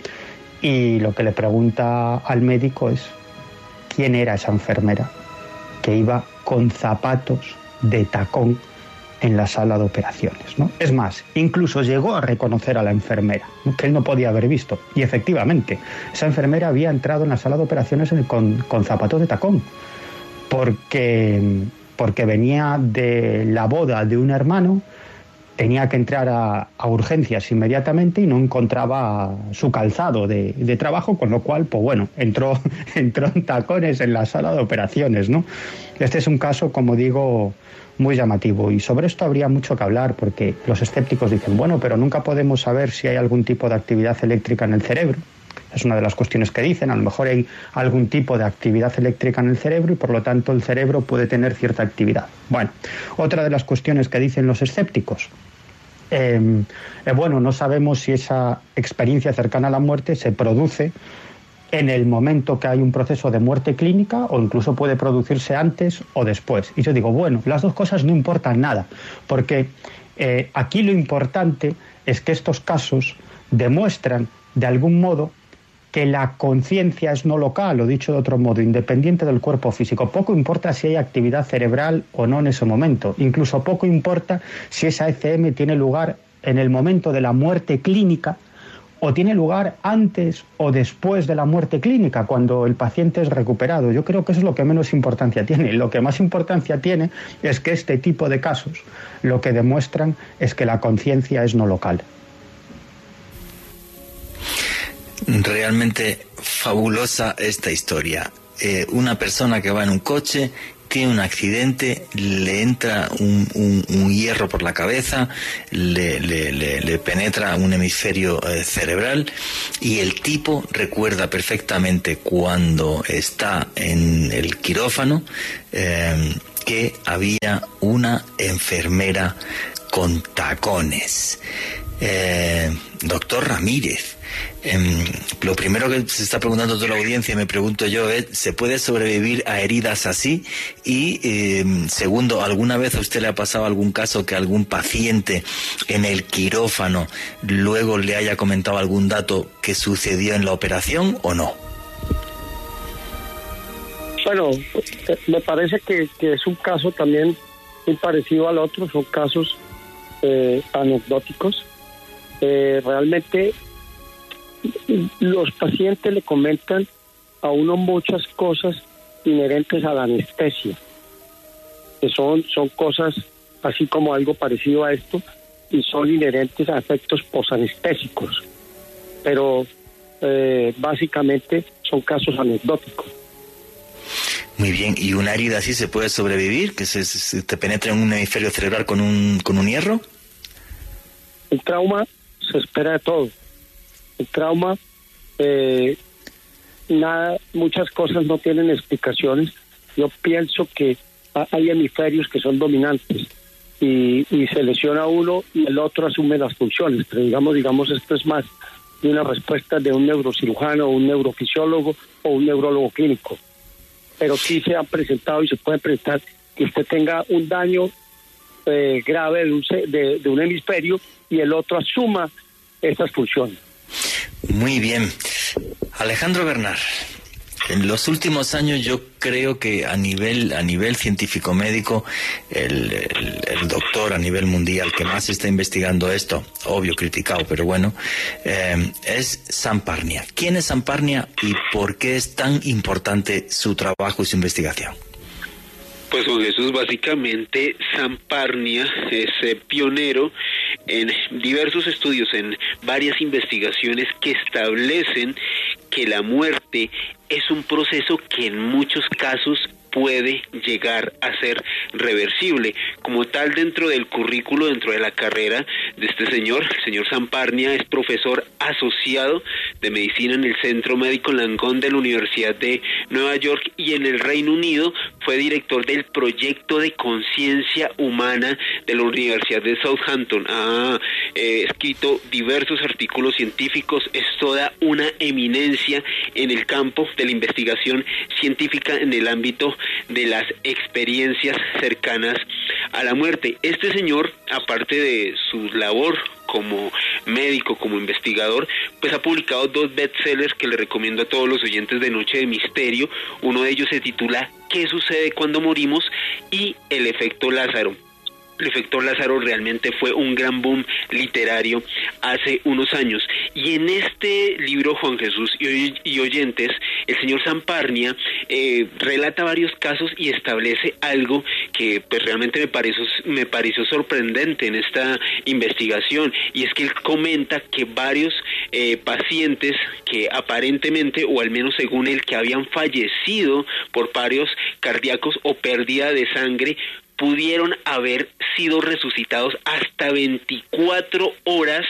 y lo que le pregunta al médico es quién era esa enfermera que iba con zapatos de tacón en la sala de operaciones. ¿no? Es más, incluso llegó a reconocer a la enfermera, que él no podía haber visto. Y efectivamente, esa enfermera había entrado en la sala de operaciones con, zapatos de tacón, porque, porque venía de la boda de un hermano, tenía que entrar a, urgencias inmediatamente y no encontraba su calzado de, de, trabajo, con lo cual, pues bueno, entró, entró en tacones en la sala de operaciones. ¿no? Este es un caso, como digo, muy llamativo. Y sobre esto habría mucho que hablar porque los escépticos dicen, bueno, pero nunca podemos saber si hay algún tipo de actividad eléctrica en el cerebro. Es una de las cuestiones que dicen. A lo mejor hay algún tipo de actividad eléctrica en el cerebro y por lo tanto el cerebro puede tener cierta actividad. Bueno, otra de las cuestiones que dicen los escépticos. Eh, eh, bueno, no sabemos si esa experiencia cercana a la muerte se produce en el momento que hay un proceso de muerte clínica o incluso puede producirse antes o después. Y yo digo, bueno, las dos cosas no importan nada, porque eh, aquí lo importante es que estos casos demuestran de algún modo que la conciencia es no local, o dicho de otro modo, independiente del cuerpo físico. Poco importa si hay actividad cerebral o no en ese momento. Incluso poco importa si esa ECM tiene lugar en el momento de la muerte clínica o tiene lugar antes o después de la muerte clínica, cuando el paciente es recuperado. Yo creo que eso es lo que menos importancia tiene. Lo que más importancia tiene es que este tipo de casos lo que demuestran es que la conciencia es no local. Realmente fabulosa esta historia. Eh, una persona que va en un coche tiene un accidente, le entra un, hierro por la cabeza, le, penetra un hemisferio eh, cerebral y el tipo recuerda perfectamente cuando está en el quirófano eh, que había una enfermera con tacones. Eh, doctor Ramírez, Em, lo primero que se está preguntando toda la audiencia, me pregunto yo, es, ¿se puede sobrevivir a heridas así? Y em, segundo, ¿alguna vez a usted le ha pasado algún caso que algún paciente en el quirófano luego le haya comentado algún dato que sucedió en la operación o no? Bueno, eh, me parece que, es un caso también muy parecido al otro, son casos eh, anecdóticos. Eh, realmente los pacientes le comentan a uno muchas cosas inherentes a la anestesia, que son, son cosas así como algo parecido a esto y son inherentes a efectos posanestésicos, pero básicamente son casos anecdóticos. Muy bien, ¿y una herida así se puede sobrevivir? ¿Que se, te penetre en un hemisferio cerebral con un, con un hierro? El trauma se espera de todo. El trauma, eh, nada, muchas cosas no tienen explicaciones. Yo pienso que hay hemisferios que son dominantes y, y se lesiona uno y el otro asume las funciones. Pero digamos, digamos, esto es más de una respuesta de un neurocirujano, un neurofisiólogo o un neurólogo clínico pero sí se han presentado y se puede presentar que usted tenga un daño eh, grave de un, de, un hemisferio y el otro asuma esas funciones. Muy bien. Alejandro Bernard, en los últimos años yo creo que a nivel a nivel científico médico el, doctor a nivel mundial que más está investigando esto, obvio criticado, pero bueno, eh, es Samparnia. ¿Quién es Samparnia y por qué es tan importante su trabajo y su investigación? Pues Juan Jesús, básicamente Samparnia es eh, pionero en diversos estudios, en varias investigaciones que establecen que la muerte es un proceso que en muchos casos puede llegar a ser reversible. Como tal, dentro del currículo, dentro de la carrera de este señor, el señor Zamparnia es profesor asociado de medicina en el Centro Médico Langón de la Universidad de Nueva York y en el Reino Unido fue director del proyecto de conciencia humana de la Universidad de Southampton. Ha eh, escrito diversos artículos científicos, es toda una eminencia en el campo de la investigación científica en el ámbito de las experiencias cercanas a la muerte. Este señor, aparte de su labor como médico, como investigador, pues ha publicado dos bestsellers que le recomiendo a todos los oyentes de Noche de Misterio. Uno de ellos se titula ¿Qué sucede cuando morimos? y El efecto Lázaro. El efecto Lázaro realmente fue un gran boom literario hace unos años. Y en este libro, Juan Jesús y, oyentes, el señor Zamparnia eh, relata varios casos y establece algo que pues, realmente me pareció, me pareció sorprendente en esta investigación. Y es que él comenta que varios eh, pacientes que aparentemente, o al menos según él, que habían fallecido por parios cardíacos o pérdida de sangre, pudieron haber sido resucitados hasta 24 horas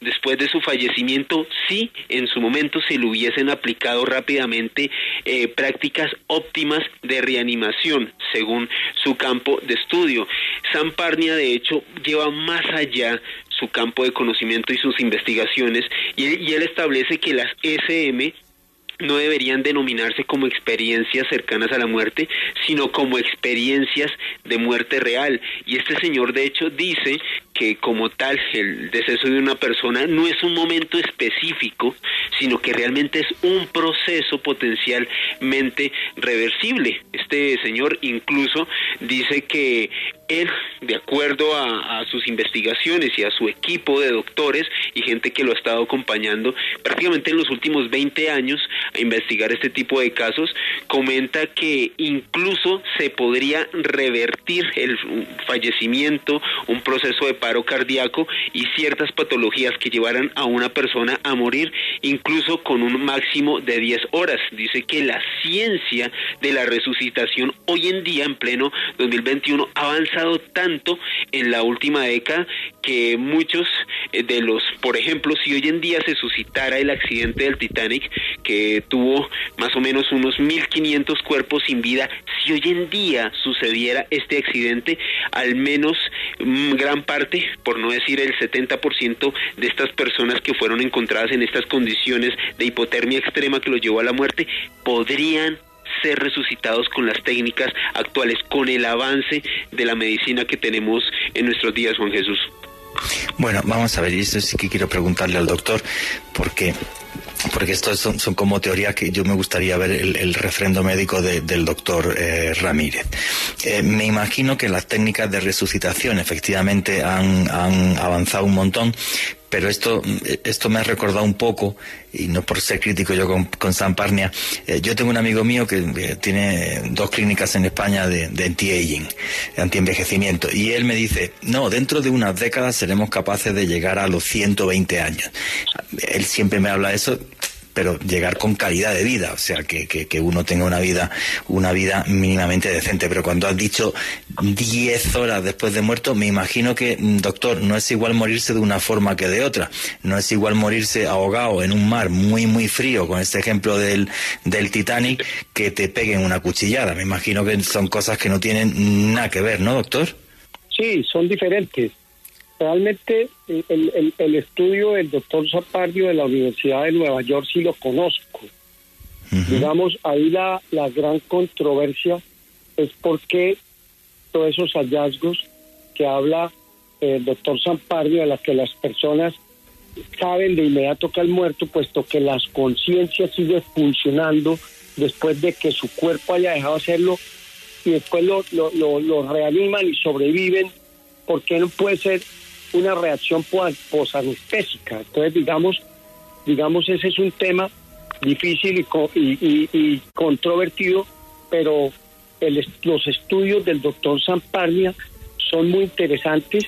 después de su fallecimiento si en su momento se le hubiesen aplicado rápidamente eh, prácticas óptimas de reanimación según su campo de estudio. Samparnia de hecho lleva más allá su campo de conocimiento y sus investigaciones y y él establece que las SM no deberían denominarse como experiencias cercanas a la muerte, sino como experiencias de muerte real. Y este señor, de hecho, dice que como tal el deceso de una persona no es un momento específico, sino que realmente es un proceso potencialmente reversible. Este señor incluso dice que él, de acuerdo a, sus investigaciones y a su equipo de doctores y gente que lo ha estado acompañando prácticamente en los últimos 20 años a investigar este tipo de casos, comenta que incluso se podría revertir el fallecimiento, un proceso de paro cardíaco y ciertas patologías que llevaran a una persona a morir incluso con un máximo de 10 horas. Dice que la ciencia de la resucitación hoy en día, en pleno 2021, avanza tanto en la última década que muchos eh, de los, por ejemplo, si hoy en día se suscitara el accidente del Titanic, que tuvo más o menos unos 1.500 cuerpos sin vida, si hoy en día sucediera este accidente, al menos mm, gran parte, por no decir el 70% de estas personas que fueron encontradas en estas condiciones de hipotermia extrema que los llevó a la muerte, podrían ser resucitados con las técnicas actuales, con el avance de la medicina que tenemos en nuestros días, Juan Jesús. Bueno, vamos a ver, esto sí que quiero preguntarle al doctor, porque porque esto son, como teorías que yo me gustaría ver el, refrendo médico del doctor eh, Ramírez. Eh, me imagino que las técnicas de resucitación efectivamente han, avanzado un montón, pero esto, esto me ha recordado un poco, y no por ser crítico yo con, con San eh, yo tengo un amigo mío que tiene dos clínicas en España de, de anti-aging, anti-envejecimiento, y él me dice, no, dentro de unas décadas seremos capaces de llegar a los 120 años. Él siempre me habla de eso, pero llegar con calidad de vida, o sea, que, que, uno tenga una vida, una vida mínimamente decente. Pero cuando has dicho 10 horas después de muerto, me imagino que, mm, doctor, no es igual morirse de una forma que de otra. No es igual morirse ahogado en un mar muy, muy frío, con este ejemplo del, del Titanic, que te peguen una cuchillada. Me imagino que son cosas que no tienen nada que ver, ¿no, doctor? Sí, son diferentes. Realmente el, el, estudio del doctor Zapardio de la Universidad de Nueva York sí lo conozco. Digamos, ahí la, la gran controversia es por qué todos esos hallazgos que habla el doctor Zapardio de las que las personas saben de inmediato que al muerto, puesto que las conciencias siguen funcionando después de que su cuerpo haya dejado hacerlo y después lo, lo, lo, lo reaniman y sobreviven, ¿por qué no puede ser una reacción posanestésica. Entonces, digamos, digamos, ese es un tema difícil y, y, controvertido, pero los estudios del doctor Zamparnia son muy interesantes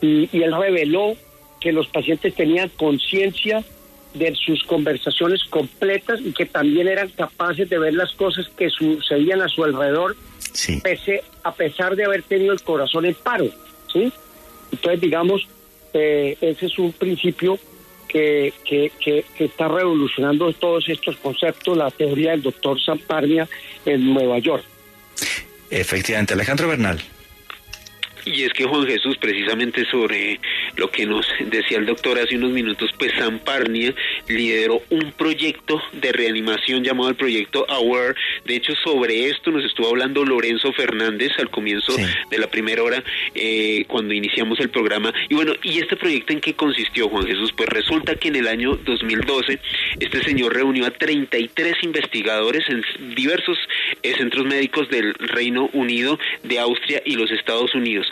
y, él reveló que los pacientes tenían conciencia de sus conversaciones completas y que también eran capaces de ver las cosas que sucedían a su alrededor, pese, a pesar de haber tenido el corazón en paro. ¿sí? Entonces, digamos, eh, ese es un principio que, que, que, está revolucionando todos estos conceptos, la teoría del doctor Samparnia en Nueva York. Efectivamente, Alejandro Bernal. Y es que Juan Jesús, precisamente sobre lo que nos decía el doctor hace unos minutos, pues Samparnia lideró un proyecto de reanimación llamado el proyecto AWARE. De hecho, sobre esto nos estuvo hablando Lorenzo Fernández al comienzo de la primera hora, eh, cuando iniciamos el programa. Y bueno, ¿y este proyecto en qué consistió, Juan Jesús? Pues resulta que en el año 2012 este señor reunió a 33 investigadores en diversos eh, centros médicos del Reino Unido, de Austria y los Estados Unidos.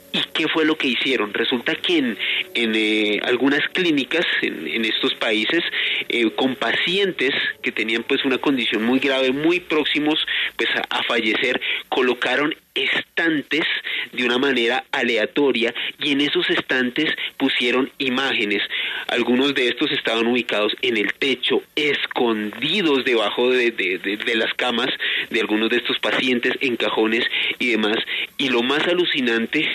¿Y qué fue lo que hicieron? Resulta que en, eh, algunas clínicas en, estos países, eh, con pacientes que tenían pues una condición muy grave, muy próximos pues a fallecer, colocaron estantes de una manera aleatoria y en esos estantes pusieron imágenes. Algunos de estos estaban ubicados en el techo, escondidos debajo de, de, las camas de algunos de estos pacientes en cajones y demás. Y lo más alucinante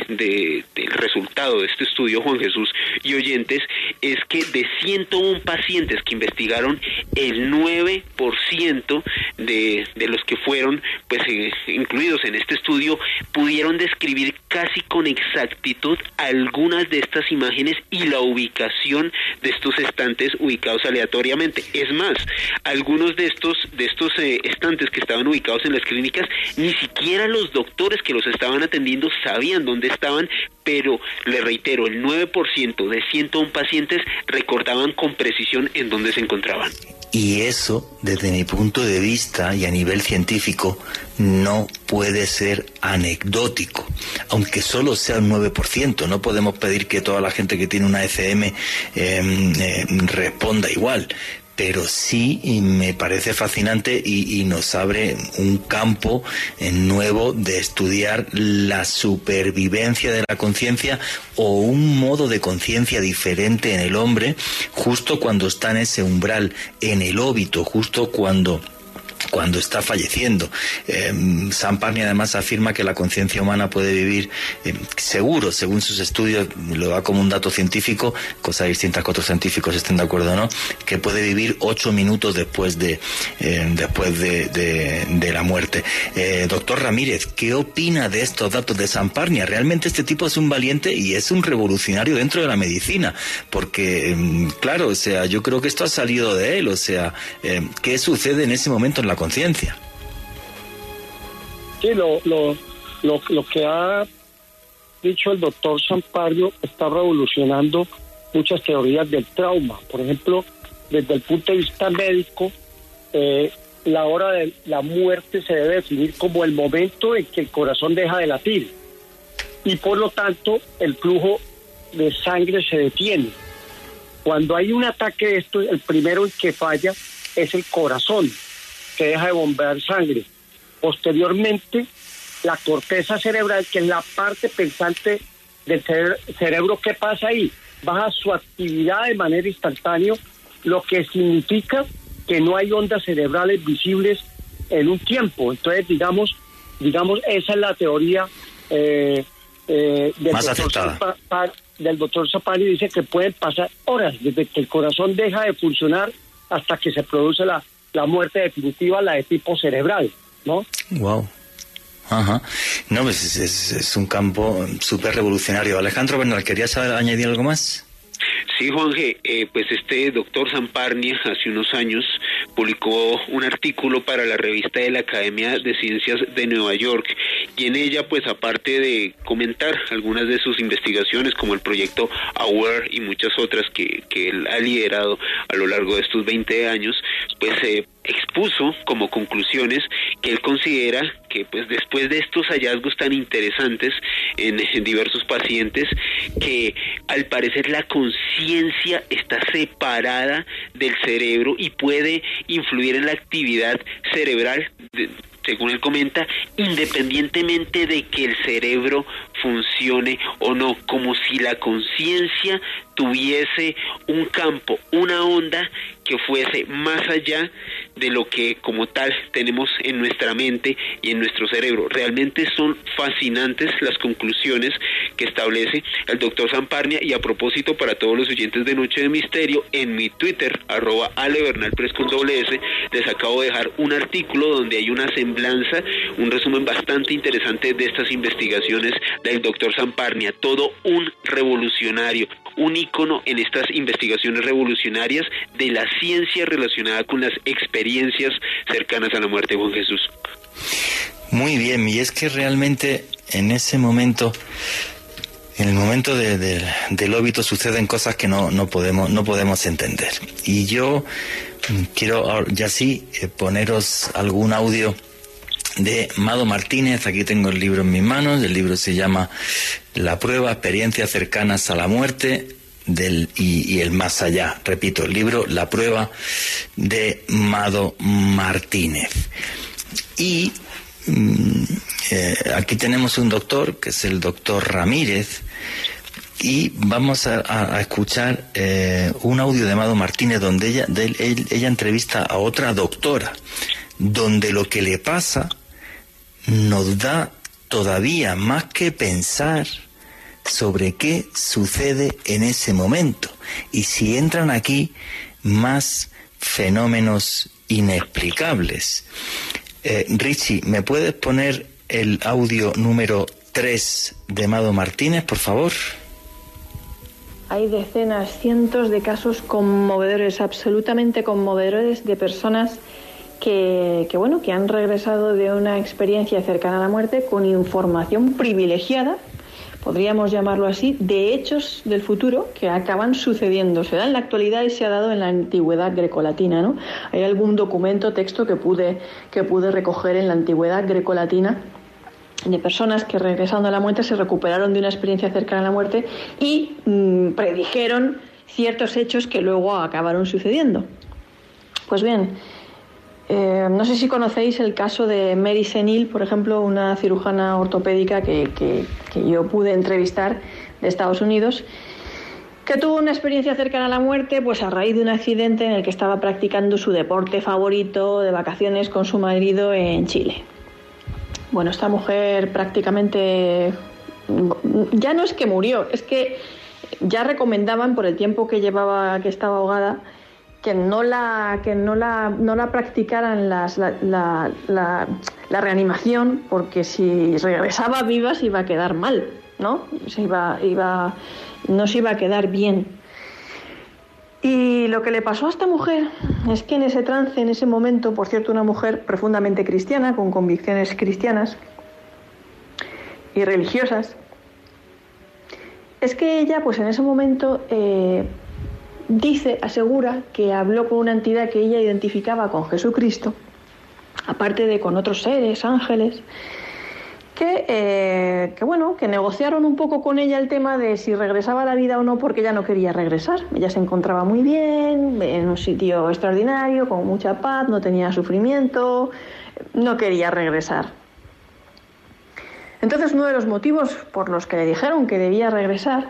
del resultado de este estudio, Juan Jesús y oyentes, es que de 101 pacientes que investigaron, el 9% de, de los que fueron pues eh, incluidos en este estudio pudieron describir casi con exactitud algunas de estas imágenes y la ubicación de estos estantes ubicados aleatoriamente. Es más, algunos de estos, de estos eh, estantes que estaban ubicados en las clínicas, ni siquiera los doctores que los estaban atendiendo sabían dónde estaban, pero le reitero, el 9% de 101 pacientes recordaban con precisión en dónde se encontraban. Y eso, desde mi punto de vista y a nivel científico, no puede ser anecdótico, aunque solo sea un 9%. No podemos pedir que toda la gente que tiene una FM em, em, responda igual pero sí me parece fascinante y, nos abre un campo eh, nuevo de estudiar la supervivencia de la conciencia o un modo de conciencia diferente en el hombre justo cuando está en ese umbral, en el óbito, justo cuando cuando está falleciendo. Eh, Sam Parney además afirma que la conciencia humana puede vivir eh, seguro, según sus estudios, lo da como un dato científico, cosa distinta que otros científicos estén de acuerdo o no, que puede vivir ocho minutos después de, eh, después de, la muerte. Eh, doctor Ramírez, ¿qué opina de estos datos de Sam Parnia? Realmente este tipo es un valiente y es un revolucionario dentro de la medicina, porque, em, claro, o sea, yo creo que esto ha salido de él, o sea, em, ¿qué sucede en ese momento en la conciencia. Sí, lo, lo, lo, lo, que ha dicho el doctor Sampario, está revolucionando muchas teorías del trauma. Por ejemplo, desde el punto de vista médico, eh, la hora de la muerte se debe definir como el momento en que el corazón deja de latir y por lo tanto el flujo de sangre se detiene. Cuando hay un ataque de esto, el primero en que falla es el corazón, que deja de bombear sangre. Posteriormente, la corteza cerebral, que es la parte pensante del cerebro, ¿qué pasa ahí? Baja su actividad de manera instantánea, lo que significa que no hay ondas cerebrales visibles en un tiempo. Entonces, digamos, digamos, esa es la teoría eh, eh, del, Más doctor del doctor Zapali, dice que pueden pasar horas desde que el corazón deja de funcionar hasta que se produce la, la muerte definitiva, la de tipo cerebral, ¿no? Wow. Ajá. No, pues es, es, un campo súper revolucionario. Alejandro Bernal, ¿querías añadir algo más? Sí, Juanje, eh, pues este doctor Zamparnia hace unos años publicó un artículo para la revista de la Academia de Ciencias de Nueva York y en ella, pues aparte de comentar algunas de sus investigaciones como el proyecto AWARE y muchas otras que, que él ha liderado a lo largo de estos 20 años, pues eh, expuso como conclusiones que él considera que pues después de estos hallazgos tan interesantes en, diversos pacientes que al parecer la conciencia está separada del cerebro y puede influir en la actividad cerebral según él comenta, independientemente de que el cerebro funcione o no, como si la conciencia tuviese un campo, una onda que fuese más allá de lo que como tal tenemos en nuestra mente y en nuestro cerebro. Realmente son fascinantes las conclusiones que establece el doctor Zamparnia. Y a propósito para todos los oyentes de Noche de Misterio, en mi Twitter, arroba con doble les acabo de dejar un artículo donde hay una semblanza, un resumen bastante interesante de estas investigaciones del doctor Zamparnia, todo un revolucionario, un ícono en estas investigaciones revolucionarias de la ciencia relacionada con las experiencias cercanas a la muerte de Juan Jesús. Muy bien, y es que realmente en ese momento, en el momento del óbito suceden cosas que no, no, podemos, no podemos entender. Y yo quiero ya sí eh, poneros algún audio de Mado Martínez. Aquí tengo el libro en mis manos. El libro se llama La prueba, experiencias cercanas a la muerte del, y, el más allá. Repito, el libro La prueba de Mado Martínez. Y mm, eh, aquí tenemos un doctor, que es el doctor Ramírez, y vamos a, escuchar eh, un audio de Mado Martínez donde ella, ella entrevista a otra doctora, donde lo que le pasa nos da todavía más que pensar sobre qué sucede en ese momento y si entran aquí más fenómenos inexplicables. Eh, Richie, ¿me puedes poner el audio número 3 de Mado Martínez, por favor? Hay decenas, cientos de casos conmovedores, absolutamente conmovedores de personas que, bueno, que han regresado de una experiencia cercana a la muerte con información privilegiada podríamos llamarlo así, de hechos del futuro que acaban sucediendo. Se da en la actualidad y se ha dado en la antigüedad grecolatina. ¿no? Hay algún documento, texto que pude, que pude recoger en la antigüedad grecolatina de personas que regresando a la muerte se recuperaron de una experiencia cercana a la muerte y mm, predijeron ciertos hechos que luego acabaron sucediendo. Pues bien, eh, no sé si conocéis el caso de Mary Senil, por ejemplo, una cirujana ortopédica que, que, yo pude entrevistar de Estados Unidos, que tuvo una experiencia cercana a la muerte pues a raíz de un accidente en el que estaba practicando su deporte favorito de vacaciones con su marido en Chile. Bueno, esta mujer prácticamente ya no es que murió, es que ya recomendaban por el tiempo que llevaba que estaba ahogada que no la, que no la, no la practicaran la, la, la, reanimación, porque si regresaba viva se iba a quedar mal, ¿no? Se iba, iba, no se iba a quedar bien. Y lo que le pasó a esta mujer es que en ese trance, en ese momento, por cierto, una mujer profundamente cristiana, con convicciones cristianas y religiosas, es que ella, pues en ese momento, eh, dice, asegura que habló con una entidad que ella identificaba con Jesucristo, aparte de con otros seres, ángeles, que, eh, bueno, que negociaron un poco con ella el tema de si regresaba a la vida o no, porque ella no quería regresar. Ella se encontraba muy bien, en un sitio extraordinario, con mucha paz, no tenía sufrimiento, no quería regresar. Entonces uno de los motivos por los que le dijeron que debía regresar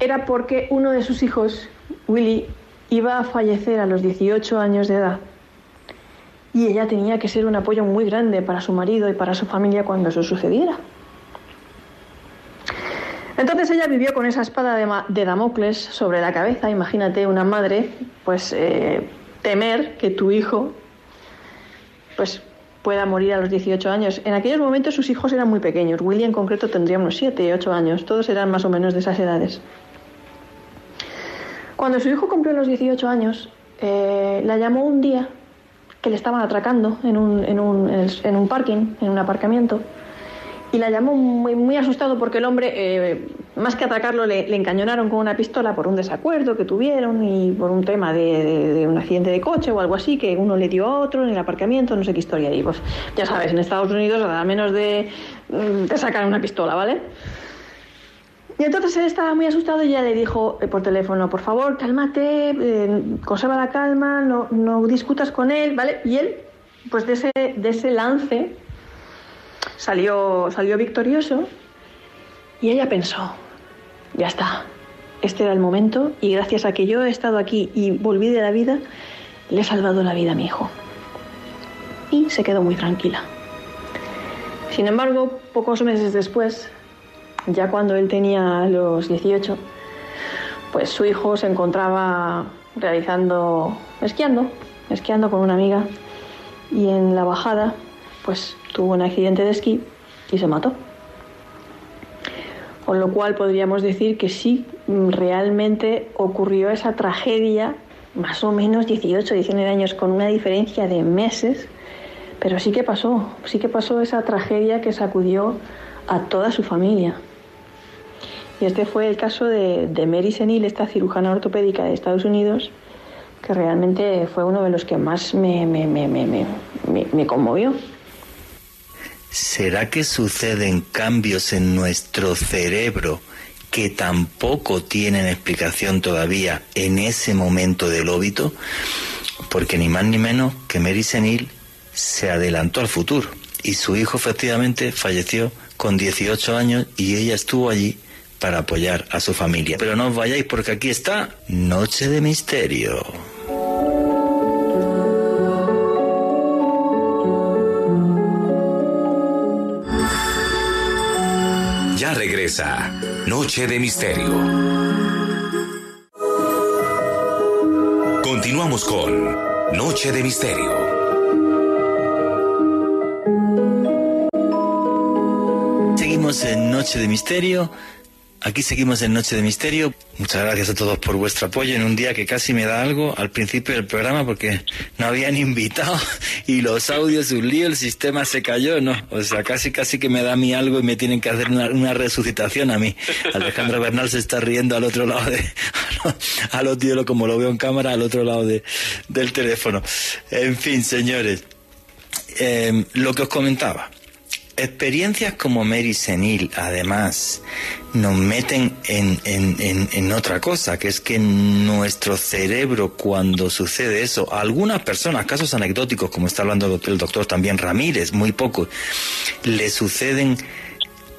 era porque uno de sus hijos, Willy, iba a fallecer a los 18 años de edad y ella tenía que ser un apoyo muy grande para su marido y para su familia cuando eso sucediera. Entonces ella vivió con esa espada de, Damocles sobre la cabeza. Imagínate una madre, pues eh, temer que tu hijo, pues pueda morir a los 18 años. En aquellos momentos sus hijos eran muy pequeños. Willy en concreto tendría unos 7, 8 años. Todos eran más o menos de esas edades. Cuando su hijo cumplió los 18 años, eh, la llamó un día que le estaban atracando en un, en un, en un parking, en un aparcamiento. Y la llamó muy, muy asustado porque el hombre, eh, más que atacarlo, le, encañonaron con una pistola por un desacuerdo que tuvieron y por un tema de, un accidente de coche o algo así, que uno le dio a otro en el aparcamiento, no sé qué historia. Y pues ya sabes, en Estados Unidos, a menos de, mm, de sacar una pistola, ¿vale? Y entonces él estaba muy asustado y ya le dijo eh, por teléfono, por favor, cálmate, eh, conserva la calma, no, no, discutas con él, ¿vale? Y él, pues de ese, de ese lance, salió, salió victorioso y ella pensó, ya está, este era el momento y gracias a que yo he estado aquí y volví de la vida, le he salvado la vida a mi hijo. Y se quedó muy tranquila. Sin embargo, pocos meses después, ya cuando él tenía los 18, pues su hijo se encontraba realizando, esquiando, esquiando con una amiga y en la bajada pues tuvo un accidente de esquí y se mató. Con lo cual podríamos decir que sí, realmente ocurrió esa tragedia, más o menos 18, 19 años, con una diferencia de meses, pero sí que pasó, sí que pasó esa tragedia que sacudió a toda su familia. Y este fue el caso de, Mary Senil, esta cirujana ortopédica de Estados Unidos, que realmente fue uno de los que más me, me, me, me conmovió. ¿Será que suceden cambios en nuestro cerebro que tampoco tienen explicación todavía en ese momento del óbito? Porque ni más ni menos que Mary Senil se adelantó al futuro y su hijo efectivamente falleció con 18 años y ella estuvo allí para apoyar a su familia. Pero no os vayáis porque aquí está Noche de Misterio. Ya regresa Noche de Misterio. Continuamos con Noche de Misterio. Seguimos en Noche de Misterio Aquí seguimos en Noche de Misterio. Muchas gracias a todos por vuestro apoyo en un día que casi me da algo al principio del programa porque no habían invitado y los audios un lío, el sistema se cayó, ¿no? O sea, casi casi que me da a mí algo y me tienen que hacer una, resucitación a mí. Alejandro Bernal se está riendo al otro lado de, a los tíos como lo veo en cámara, al otro lado de, del teléfono. En fin, señores, eh, lo que os comentaba. Experiencias como Mary Senil, además, nos meten en, en, en, otra cosa, que es que nuestro cerebro, cuando sucede eso, algunas personas, casos anecdóticos, como está hablando el doctor también Ramírez, muy poco, le suceden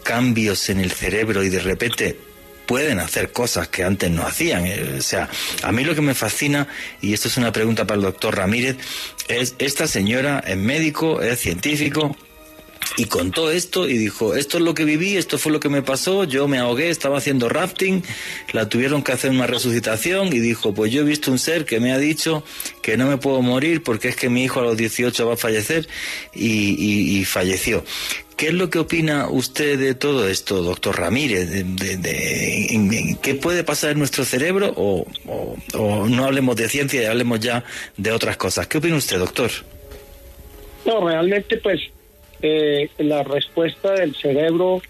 cambios en el cerebro y de repente pueden hacer cosas que antes no hacían. Eh, o sea, a mí lo que me fascina, y esto es una pregunta para el doctor Ramírez, es esta señora es médico, es científico, y contó esto y dijo, esto es lo que viví, esto fue lo que me pasó, yo me ahogué, estaba haciendo rafting, la tuvieron que hacer una resucitación y dijo, pues yo he visto un ser que me ha dicho que no me puedo morir porque es que mi hijo a los 18 va a fallecer y, falleció. ¿Qué es lo que opina usted de todo esto, doctor Ramírez? ¿Qué puede pasar en nuestro cerebro? O, o, no hablemos de ciencia y hablemos ya de otras cosas. ¿Qué opina usted, doctor? No, realmente pues eh, la respuesta del cerebro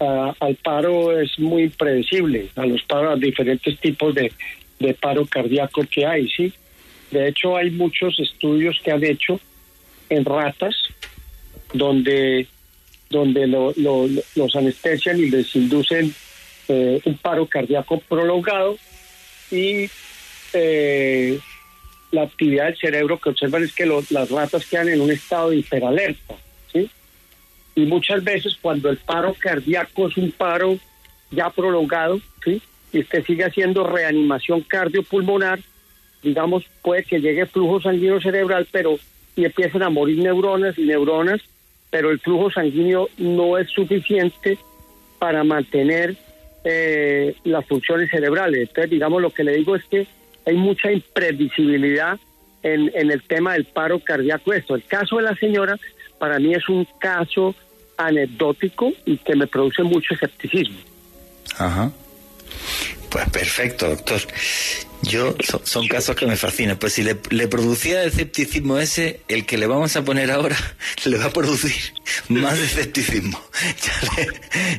al paro es muy impredecible, a los paros, diferentes tipos de, paro cardíaco que hay, ¿sí? De hecho, hay muchos estudios que han hecho en ratas donde, donde los anestesian y les inducen eh, un paro cardíaco prolongado y eh, la actividad del cerebro que observan es que las ratas quedan en un estado de hiperalerta. Y muchas veces cuando el paro cardíaco es un paro ya prolongado, ¿sí? Y usted sigue haciendo reanimación cardiopulmonar, digamos, puede que llegue flujo sanguíneo cerebral, pero y empiecen a morir neuronas y neuronas, pero el flujo sanguíneo no es suficiente para mantener eh, las funciones cerebrales. Entonces, digamos, lo que le digo es que hay mucha imprevisibilidad en, en el tema del paro cardíaco. Esto, el caso de la señora, para mí es un caso anecdótico y que me produce mucho escepticismo. Ajá. Pues perfecto, doctor. Yo, son, casos que me fascinan. Pues si le, producía escepticismo ese, el que le vamos a poner ahora le va a producir más escepticismo.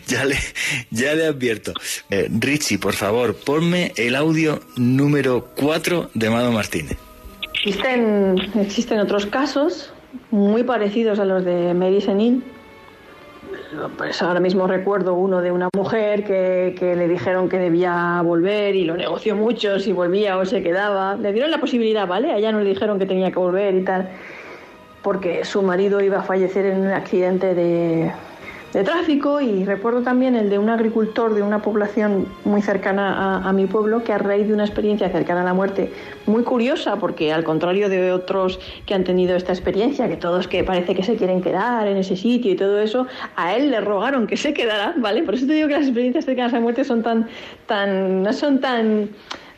Ya le, ya le, advierto. Eh, Richie, por favor, ponme el audio número 4 de Mado Martínez. Existen, existen otros casos muy parecidos a los de Mary Senil pues ahora mismo recuerdo uno de una mujer que, que, le dijeron que debía volver y lo negoció mucho, si volvía o se quedaba. Le dieron la posibilidad, ¿vale? A ella no le dijeron que tenía que volver y tal, porque su marido iba a fallecer en un accidente de, de tráfico y recuerdo también el de un agricultor de una población muy cercana a, mi pueblo que a raíz de una experiencia cercana a la muerte muy curiosa porque al contrario de otros que han tenido esta experiencia que todos que parece que se quieren quedar en ese sitio y todo eso a él le rogaron que se quedara vale por eso te digo que las experiencias cercanas a la muerte son tan tan no son tan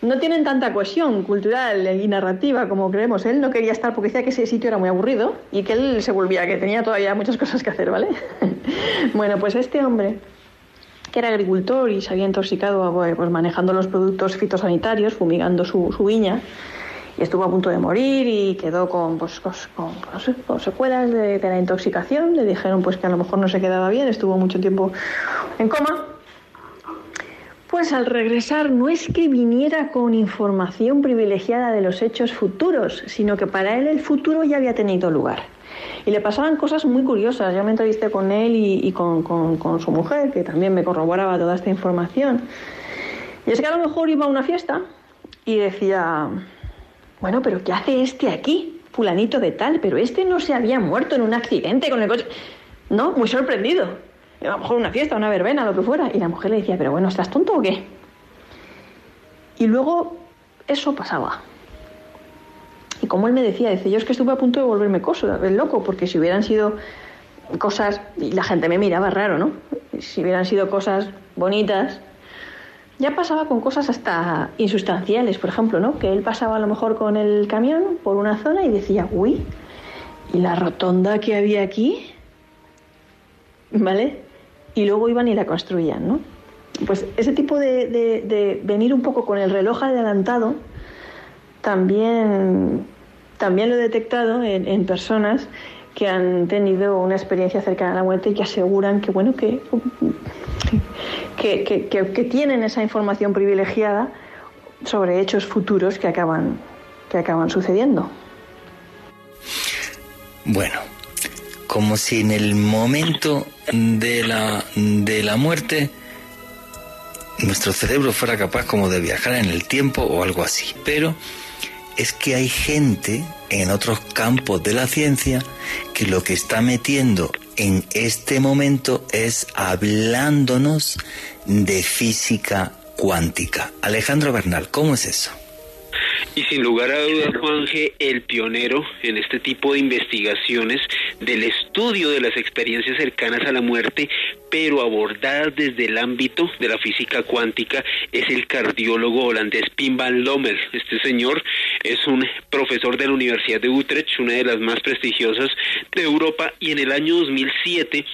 no tienen tanta cohesión cultural y narrativa como creemos. Él no quería estar porque decía que ese sitio era muy aburrido y que él se volvía, que tenía todavía muchas cosas que hacer, ¿vale? bueno, pues este hombre, que era agricultor y se había intoxicado pues, manejando los productos fitosanitarios, fumigando su, viña, y estuvo a punto de morir y quedó con, pues, con, secuelas de, de, la intoxicación. Le dijeron pues que a lo mejor no se quedaba bien, estuvo mucho tiempo en coma pues al regresar no es que viniera con información privilegiada de los hechos futuros, sino que para él el futuro ya había tenido lugar. Y le pasaban cosas muy curiosas. Yo me entrevisté con él y, con, su mujer, que también me corroboraba toda esta información. Y es que a lo mejor iba a una fiesta y decía, bueno, pero ¿qué hace este aquí? Fulanito de tal, pero este no se había muerto en un accidente con el coche. No, muy sorprendido a lo mejor una fiesta, una verbena, lo que fuera. Y la mujer le decía, pero bueno, ¿estás tonto o qué? Y luego eso pasaba. Y como él me decía, dice, yo es que estuve a punto de volverme cosa, el loco, porque si hubieran sido cosas, y la gente me miraba raro, ¿no? Si hubieran sido cosas bonitas, ya pasaba con cosas hasta insustanciales, por ejemplo, ¿no? Que él pasaba a lo mejor con el camión por una zona y decía, uy, ¿y la rotonda que había aquí? ¿Vale? Y luego iban y la construían, ¿no? Pues ese tipo de, venir un poco con el reloj adelantado también, también lo he detectado en, personas que han tenido una experiencia cercana a la muerte y que aseguran que, bueno, que, que, que, tienen esa información privilegiada sobre hechos futuros que acaban, que acaban sucediendo. Bueno, como si en el momento de la, de la muerte nuestro cerebro fuera capaz como de viajar en el tiempo o algo así. Pero es que hay gente en otros campos de la ciencia que lo que está metiendo en este momento es hablándonos de física cuántica. Alejandro Bernal, ¿cómo es eso? Y sin lugar a dudas, Juanje, el pionero en este tipo de investigaciones del estudio de las experiencias cercanas a la muerte, pero abordadas desde el ámbito de la física cuántica, es el cardiólogo holandés Pim van Lommel. Este señor es un profesor de la Universidad de Utrecht, una de las más prestigiosas de Europa, y en el año 2007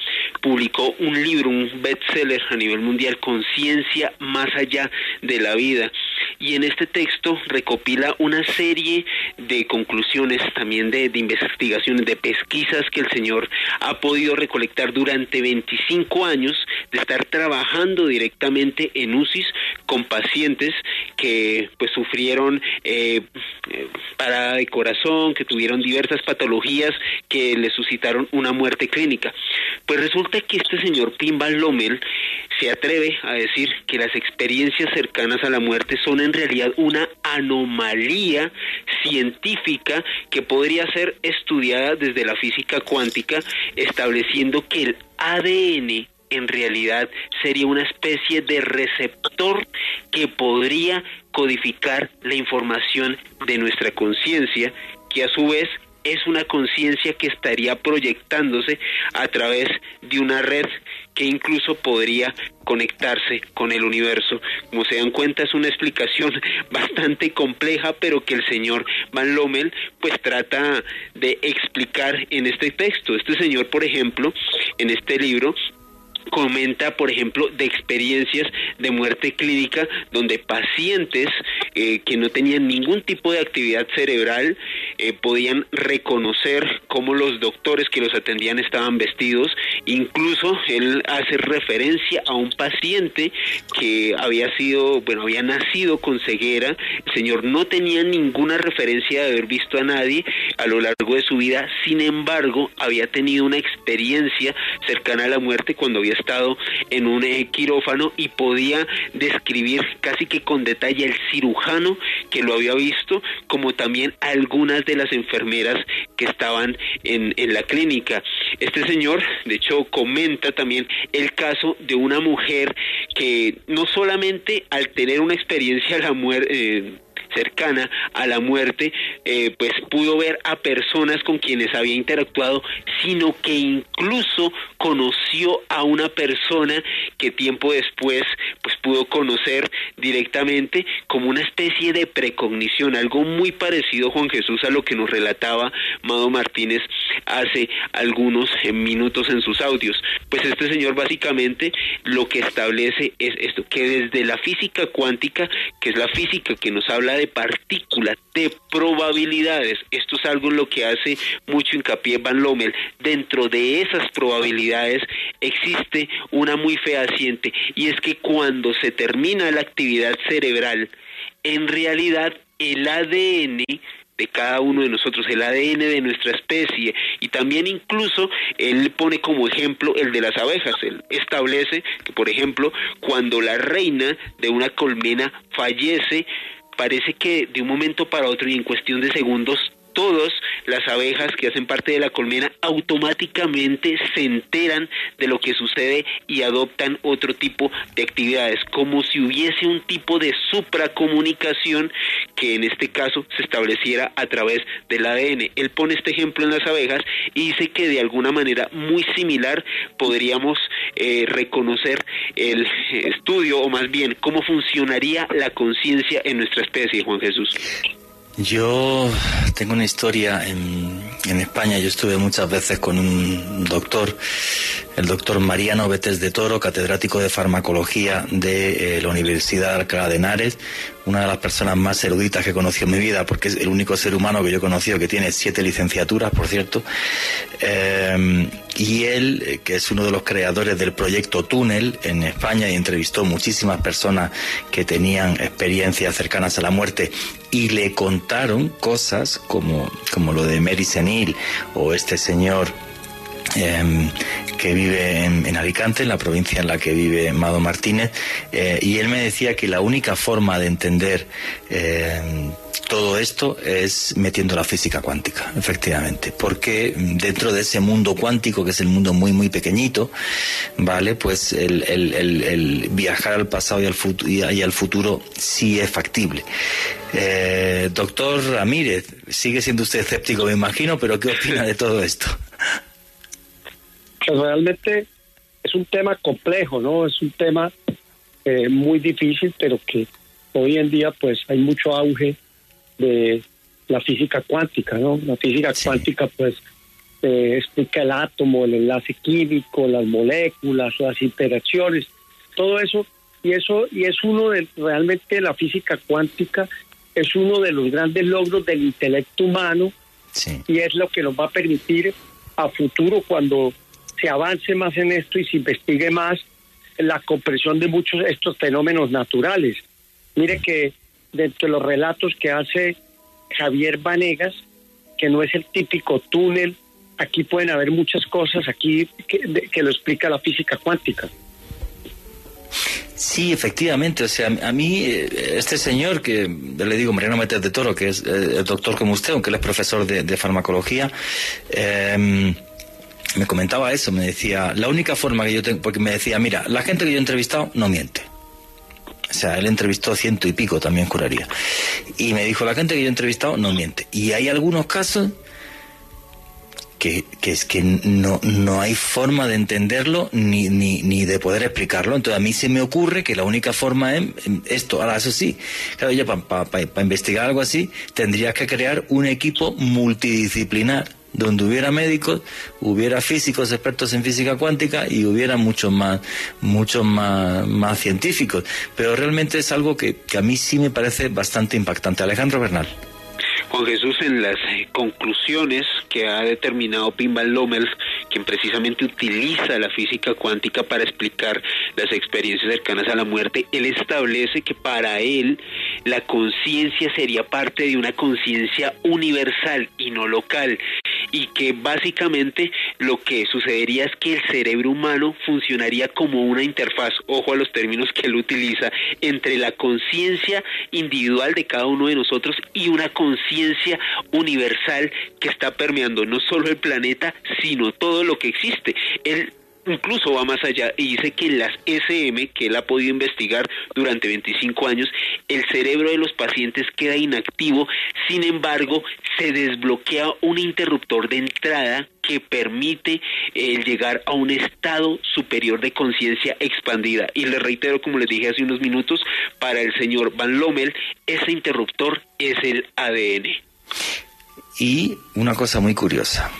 publicó un libro, un bestseller a nivel mundial, Conciencia más allá de la vida. y en este texto recopila una serie de conclusiones también de, de investigaciones, de pesquisas que el señor ha podido recolectar durante 25 años de estar trabajando directamente en UCIs con pacientes que pues sufrieron eh, parada de corazón, que tuvieron diversas patologías que le suscitaron una muerte clínica. Pues resulta que este señor Pimbal Lomel se atreve a decir que las experiencias cercanas a la muerte son en realidad una anomalía científica que podría ser estudiada desde la física cuántica, estableciendo que el ADN en realidad sería una especie de receptor que podría codificar la información de nuestra conciencia, que a su vez es una conciencia que estaría proyectándose a través de una red que incluso podría conectarse con el universo. Como se dan cuenta es una explicación bastante compleja, pero que el señor Van Lommel pues trata de explicar en este texto. Este señor, por ejemplo, en este libro comenta, por ejemplo, de experiencias de muerte clínica donde pacientes eh, que no tenían ningún tipo de actividad cerebral eh, podían reconocer cómo los doctores que los atendían estaban vestidos. Incluso él hace referencia a un paciente que había sido, bueno, había nacido con ceguera. El señor no tenía ninguna referencia de haber visto a nadie a lo largo de su vida. Sin embargo, había tenido una experiencia cercana a la muerte cuando había estado en un eh, quirófano y podía describir casi que con detalle el cirujano que lo había visto, como también algunas de las enfermeras que estaban en, en la clínica. Este señor, de hecho, comenta también el caso de una mujer que no solamente al tener una experiencia a la muerte, eh, cercana a la muerte, eh, pues pudo ver a personas con quienes había interactuado, sino que incluso conoció a una persona que tiempo después pues pudo conocer directamente como una especie de precognición, algo muy parecido Juan Jesús a lo que nos relataba Mado Martínez hace algunos minutos en sus audios. Pues este señor básicamente lo que establece es esto, que desde la física cuántica, que es la física que nos habla de partículas, de probabilidades. Esto es algo en lo que hace mucho hincapié Van Lommel. Dentro de esas probabilidades existe una muy fehaciente y es que cuando se termina la actividad cerebral, en realidad el ADN de cada uno de nosotros, el ADN de nuestra especie y también incluso él pone como ejemplo el de las abejas. Él establece que, por ejemplo, cuando la reina de una colmena fallece, parece que de un momento para otro y en cuestión de segundos todas las abejas que hacen parte de la colmena automáticamente se enteran de lo que sucede y adoptan otro tipo de actividades, como si hubiese un tipo de supracomunicación que en este caso se estableciera a través del ADN. Él pone este ejemplo en las abejas y dice que de alguna manera muy similar podríamos eh, reconocer el estudio o más bien cómo funcionaría la conciencia en nuestra especie, Juan Jesús. Yo tengo una historia en, en, España. Yo estuve muchas veces con un doctor, el doctor Mariano Betes de Toro, catedrático de farmacología de eh, la Universidad Alcalá de Henares, una de las personas más eruditas que he conocido en mi vida, porque es el único ser humano que yo he conocido que tiene siete licenciaturas, por cierto. Eh, y él, que es uno de los creadores del proyecto Túnel en España y entrevistó muchísimas personas que tenían experiencias cercanas a la muerte y le contaron cosas como, como lo de Mary Senil o este señor eh, que vive en, Alicante, en la provincia en la que vive Mado Martínez, eh, y él me decía que la única forma de entender eh, todo esto es metiendo la física cuántica, efectivamente, porque dentro de ese mundo cuántico, que es el mundo muy, muy pequeñito, ¿vale? Pues el viajar al pasado y al, futuro, y al futuro sí es factible. Eh, doctor Ramírez, sigue siendo usted escéptico, me imagino, pero ¿qué opina de todo esto? Pues realmente es un tema complejo, ¿no? Es un tema eh, muy difícil, pero que hoy en día pues hay mucho auge de la física cuántica, ¿no? La física sí. cuántica pues eh, explica el átomo, el enlace químico, las moléculas, las interacciones, todo eso y eso y es uno de realmente la física cuántica es uno de los grandes logros del intelecto humano y es lo que nos va a permitir a futuro cuando se avance más en esto y se investigue más la comprensión de muchos de estos fenómenos naturales. Mire que dentro de los relatos que hace Javier Vanegas, que no es el típico túnel, aquí pueden haber muchas cosas aquí que, lo explica la física cuántica. Sí, efectivamente. O sea, a mí, eh, este señor que le digo, Mariano Méndez de Toro, que es eh, doctor como usted, aunque él es profesor de, farmacología, em, me comentaba eso, me decía, la única forma que yo tengo, porque me decía, mira, la gente que yo he entrevistado no miente. O sea, él entrevistó ciento y pico, también curaría. Y me dijo, la gente que yo he entrevistado no miente. Y hay algunos casos que, es que no, no hay forma de entenderlo ni, ni, ni de poder explicarlo. Entonces a mí se me ocurre que la única forma es esto. Ahora, eso sí, claro, ya para investigar algo así tendrías que crear un equipo multidisciplinar donde hubiera médicos, hubiera físicos expertos en física cuántica y hubiera muchos más, muchos más, más científicos. Pero realmente es algo que, que a mí sí me parece bastante impactante. Alejandro Bernal. Juan Jesús, en las eh, conclusiones que ha determinado Pimbal Lommel, quien precisamente utiliza la física cuántica para explicar las experiencias cercanas a la muerte, él establece que para él la conciencia sería parte de una conciencia universal y no local y que básicamente lo que sucedería es que el cerebro humano funcionaría como una interfaz, ojo a los términos que él utiliza, entre la conciencia individual de cada uno de nosotros y una conciencia universal que está permeando no solo el planeta, sino todo lo que existe. Incluso va más allá y dice que las SM, que él ha podido investigar durante 25 años, el cerebro de los pacientes queda inactivo, sin embargo, se desbloquea un interruptor de entrada que permite el llegar a un estado superior de conciencia expandida. Y le reitero, como les dije hace unos minutos, para el señor Van Lommel, ese interruptor es el ADN. Y una cosa muy curiosa,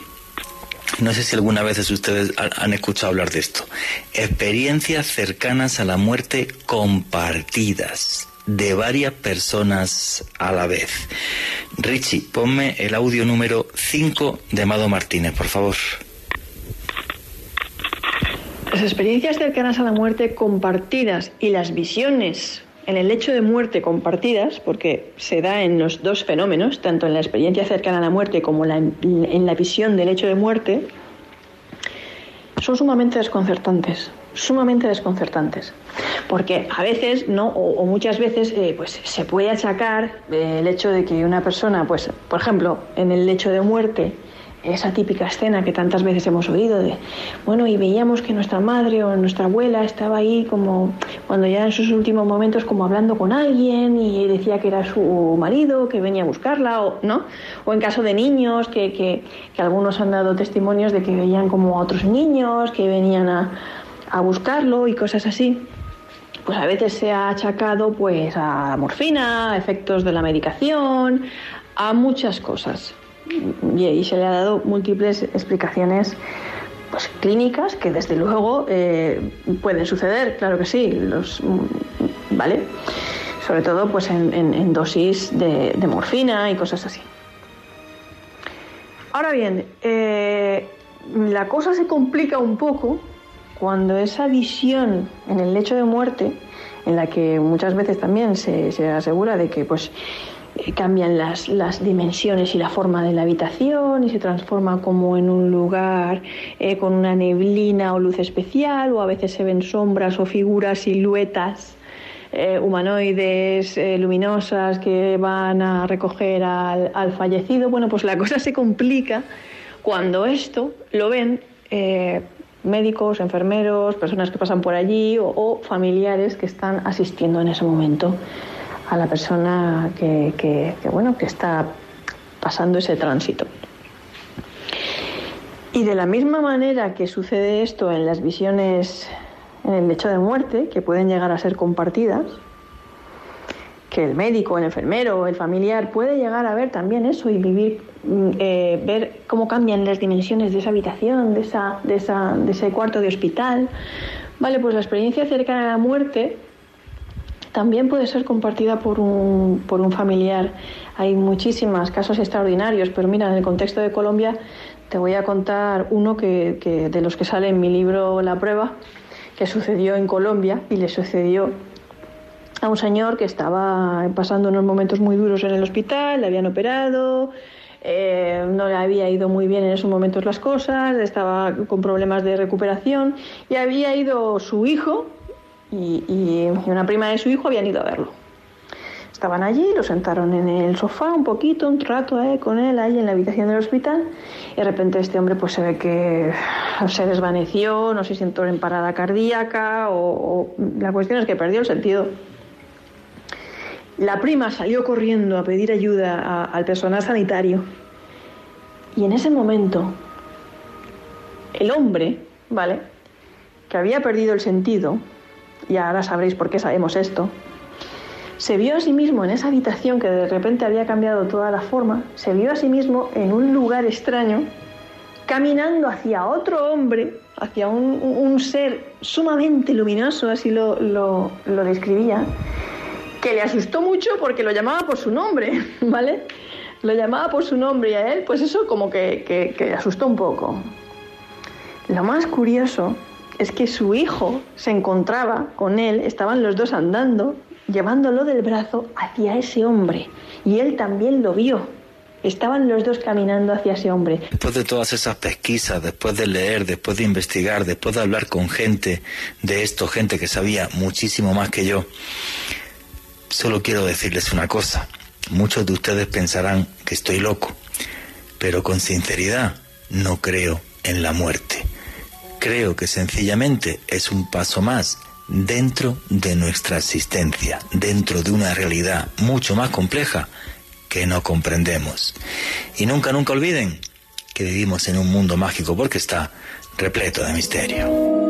no sé si alguna vez ustedes han escuchado hablar de esto. Experiencias cercanas a la muerte compartidas de varias personas a la vez. Richie, ponme el audio número 5 de Amado Martínez, por favor. Las experiencias cercanas a la muerte compartidas y las visiones en el hecho de muerte compartidas, porque se da en los dos fenómenos, tanto en la experiencia cercana a la muerte como en la visión del hecho de muerte, son sumamente desconcertantes, sumamente desconcertantes. Porque a veces, ¿no? o, muchas veces, eh, pues se puede achacar eh, el hecho de que una persona, pues, por ejemplo, en el hecho de muerte, esa típica escena que tantas veces hemos oído de, bueno, y veíamos que nuestra madre o nuestra abuela estaba ahí como, cuando ya en sus últimos momentos, como hablando con alguien y decía que era su marido, que venía a buscarla, o, ¿no? O en caso de niños, que, que, que algunos han dado testimonios de que veían como a otros niños, que venían a, a buscarlo y cosas así pues a veces se ha achacado pues a morfina, a efectos de la medicación, a muchas cosas y, se le ha dado múltiples explicaciones pues, clínicas que desde luego eh, pueden suceder, claro que sí, los, ¿vale? Sobre todo pues en, dosis de, morfina y cosas así. Ahora bien, eh, la cosa se complica un poco cuando esa visión en el lecho de muerte, en la que muchas veces también se, se asegura de que pues cambian las, las, dimensiones y la forma de la habitación y se transforma como en un lugar eh, con una neblina o luz especial o a veces se ven sombras o figuras, siluetas eh, humanoides luminosas que van a recoger al, al, fallecido. Bueno, pues la cosa se complica cuando esto lo ven médicos, enfermeros, personas que pasan por allí o familiares que están asistiendo en ese momento a la persona que, bueno, que está pasando ese tránsito. Y de la misma manera que sucede esto en las visiones en el lecho de muerte, que pueden llegar a ser compartidas, que el médico, el enfermero, el familiar puede llegar a ver también eso y vivir, mm, eh, ver cómo cambian las dimensiones de esa habitación, de, esa, de, esa, de ese cuarto de hospital. Vale, pues la experiencia cercana a la muerte también puede ser compartida por un, por un familiar. Hay muchísimos casos extraordinarios, pero mira, en el contexto de Colombia te voy a contar uno que, que de los que sale en mi libro La prueba, que sucedió en Colombia y le sucedió a un señor que estaba pasando unos momentos muy duros en el hospital, le habían operado, eh, no le había ido muy bien en esos momentos las cosas, estaba con problemas de recuperación y había ido su hijo y, y una prima de su hijo habían ido a verlo. Estaban allí, lo sentaron en el sofá un poquito, un rato eh, con él ahí en la habitación del hospital y de repente este hombre pues se ve que se desvaneció, no sé si entró en parada cardíaca o, la cuestión es que perdió el sentido la prima salió corriendo a pedir ayuda al personal sanitario y en ese momento el hombre, ¿vale? Que había perdido el sentido, y ahora sabréis por qué sabemos esto, se vio a sí mismo en esa habitación que de repente había cambiado toda la forma, se vio a sí mismo en un lugar extraño, caminando hacia otro hombre, hacia un, ser sumamente luminoso, así lo, lo, lo describía, que le asustó mucho porque lo llamaba por su nombre, ¿vale? Lo llamaba por su nombre y a él, pues eso como que, que, que le asustó un poco. Lo más curioso es que su hijo se encontraba con él, estaban los dos andando, llevándolo del brazo hacia ese hombre. Y él también lo vio. Estaban los dos caminando hacia ese hombre. Después de todas esas pesquisas, después de leer, después de investigar, después de hablar con gente de esto, gente que sabía muchísimo más que yo, solo quiero decirles una cosa. Muchos de ustedes pensarán que estoy loco, pero con sinceridad no creo en la muerte. Creo que sencillamente es un paso más dentro de nuestra existencia, dentro de una realidad mucho más compleja que no comprendemos. Y nunca, nunca olviden que vivimos en un mundo mágico porque está repleto de misterio.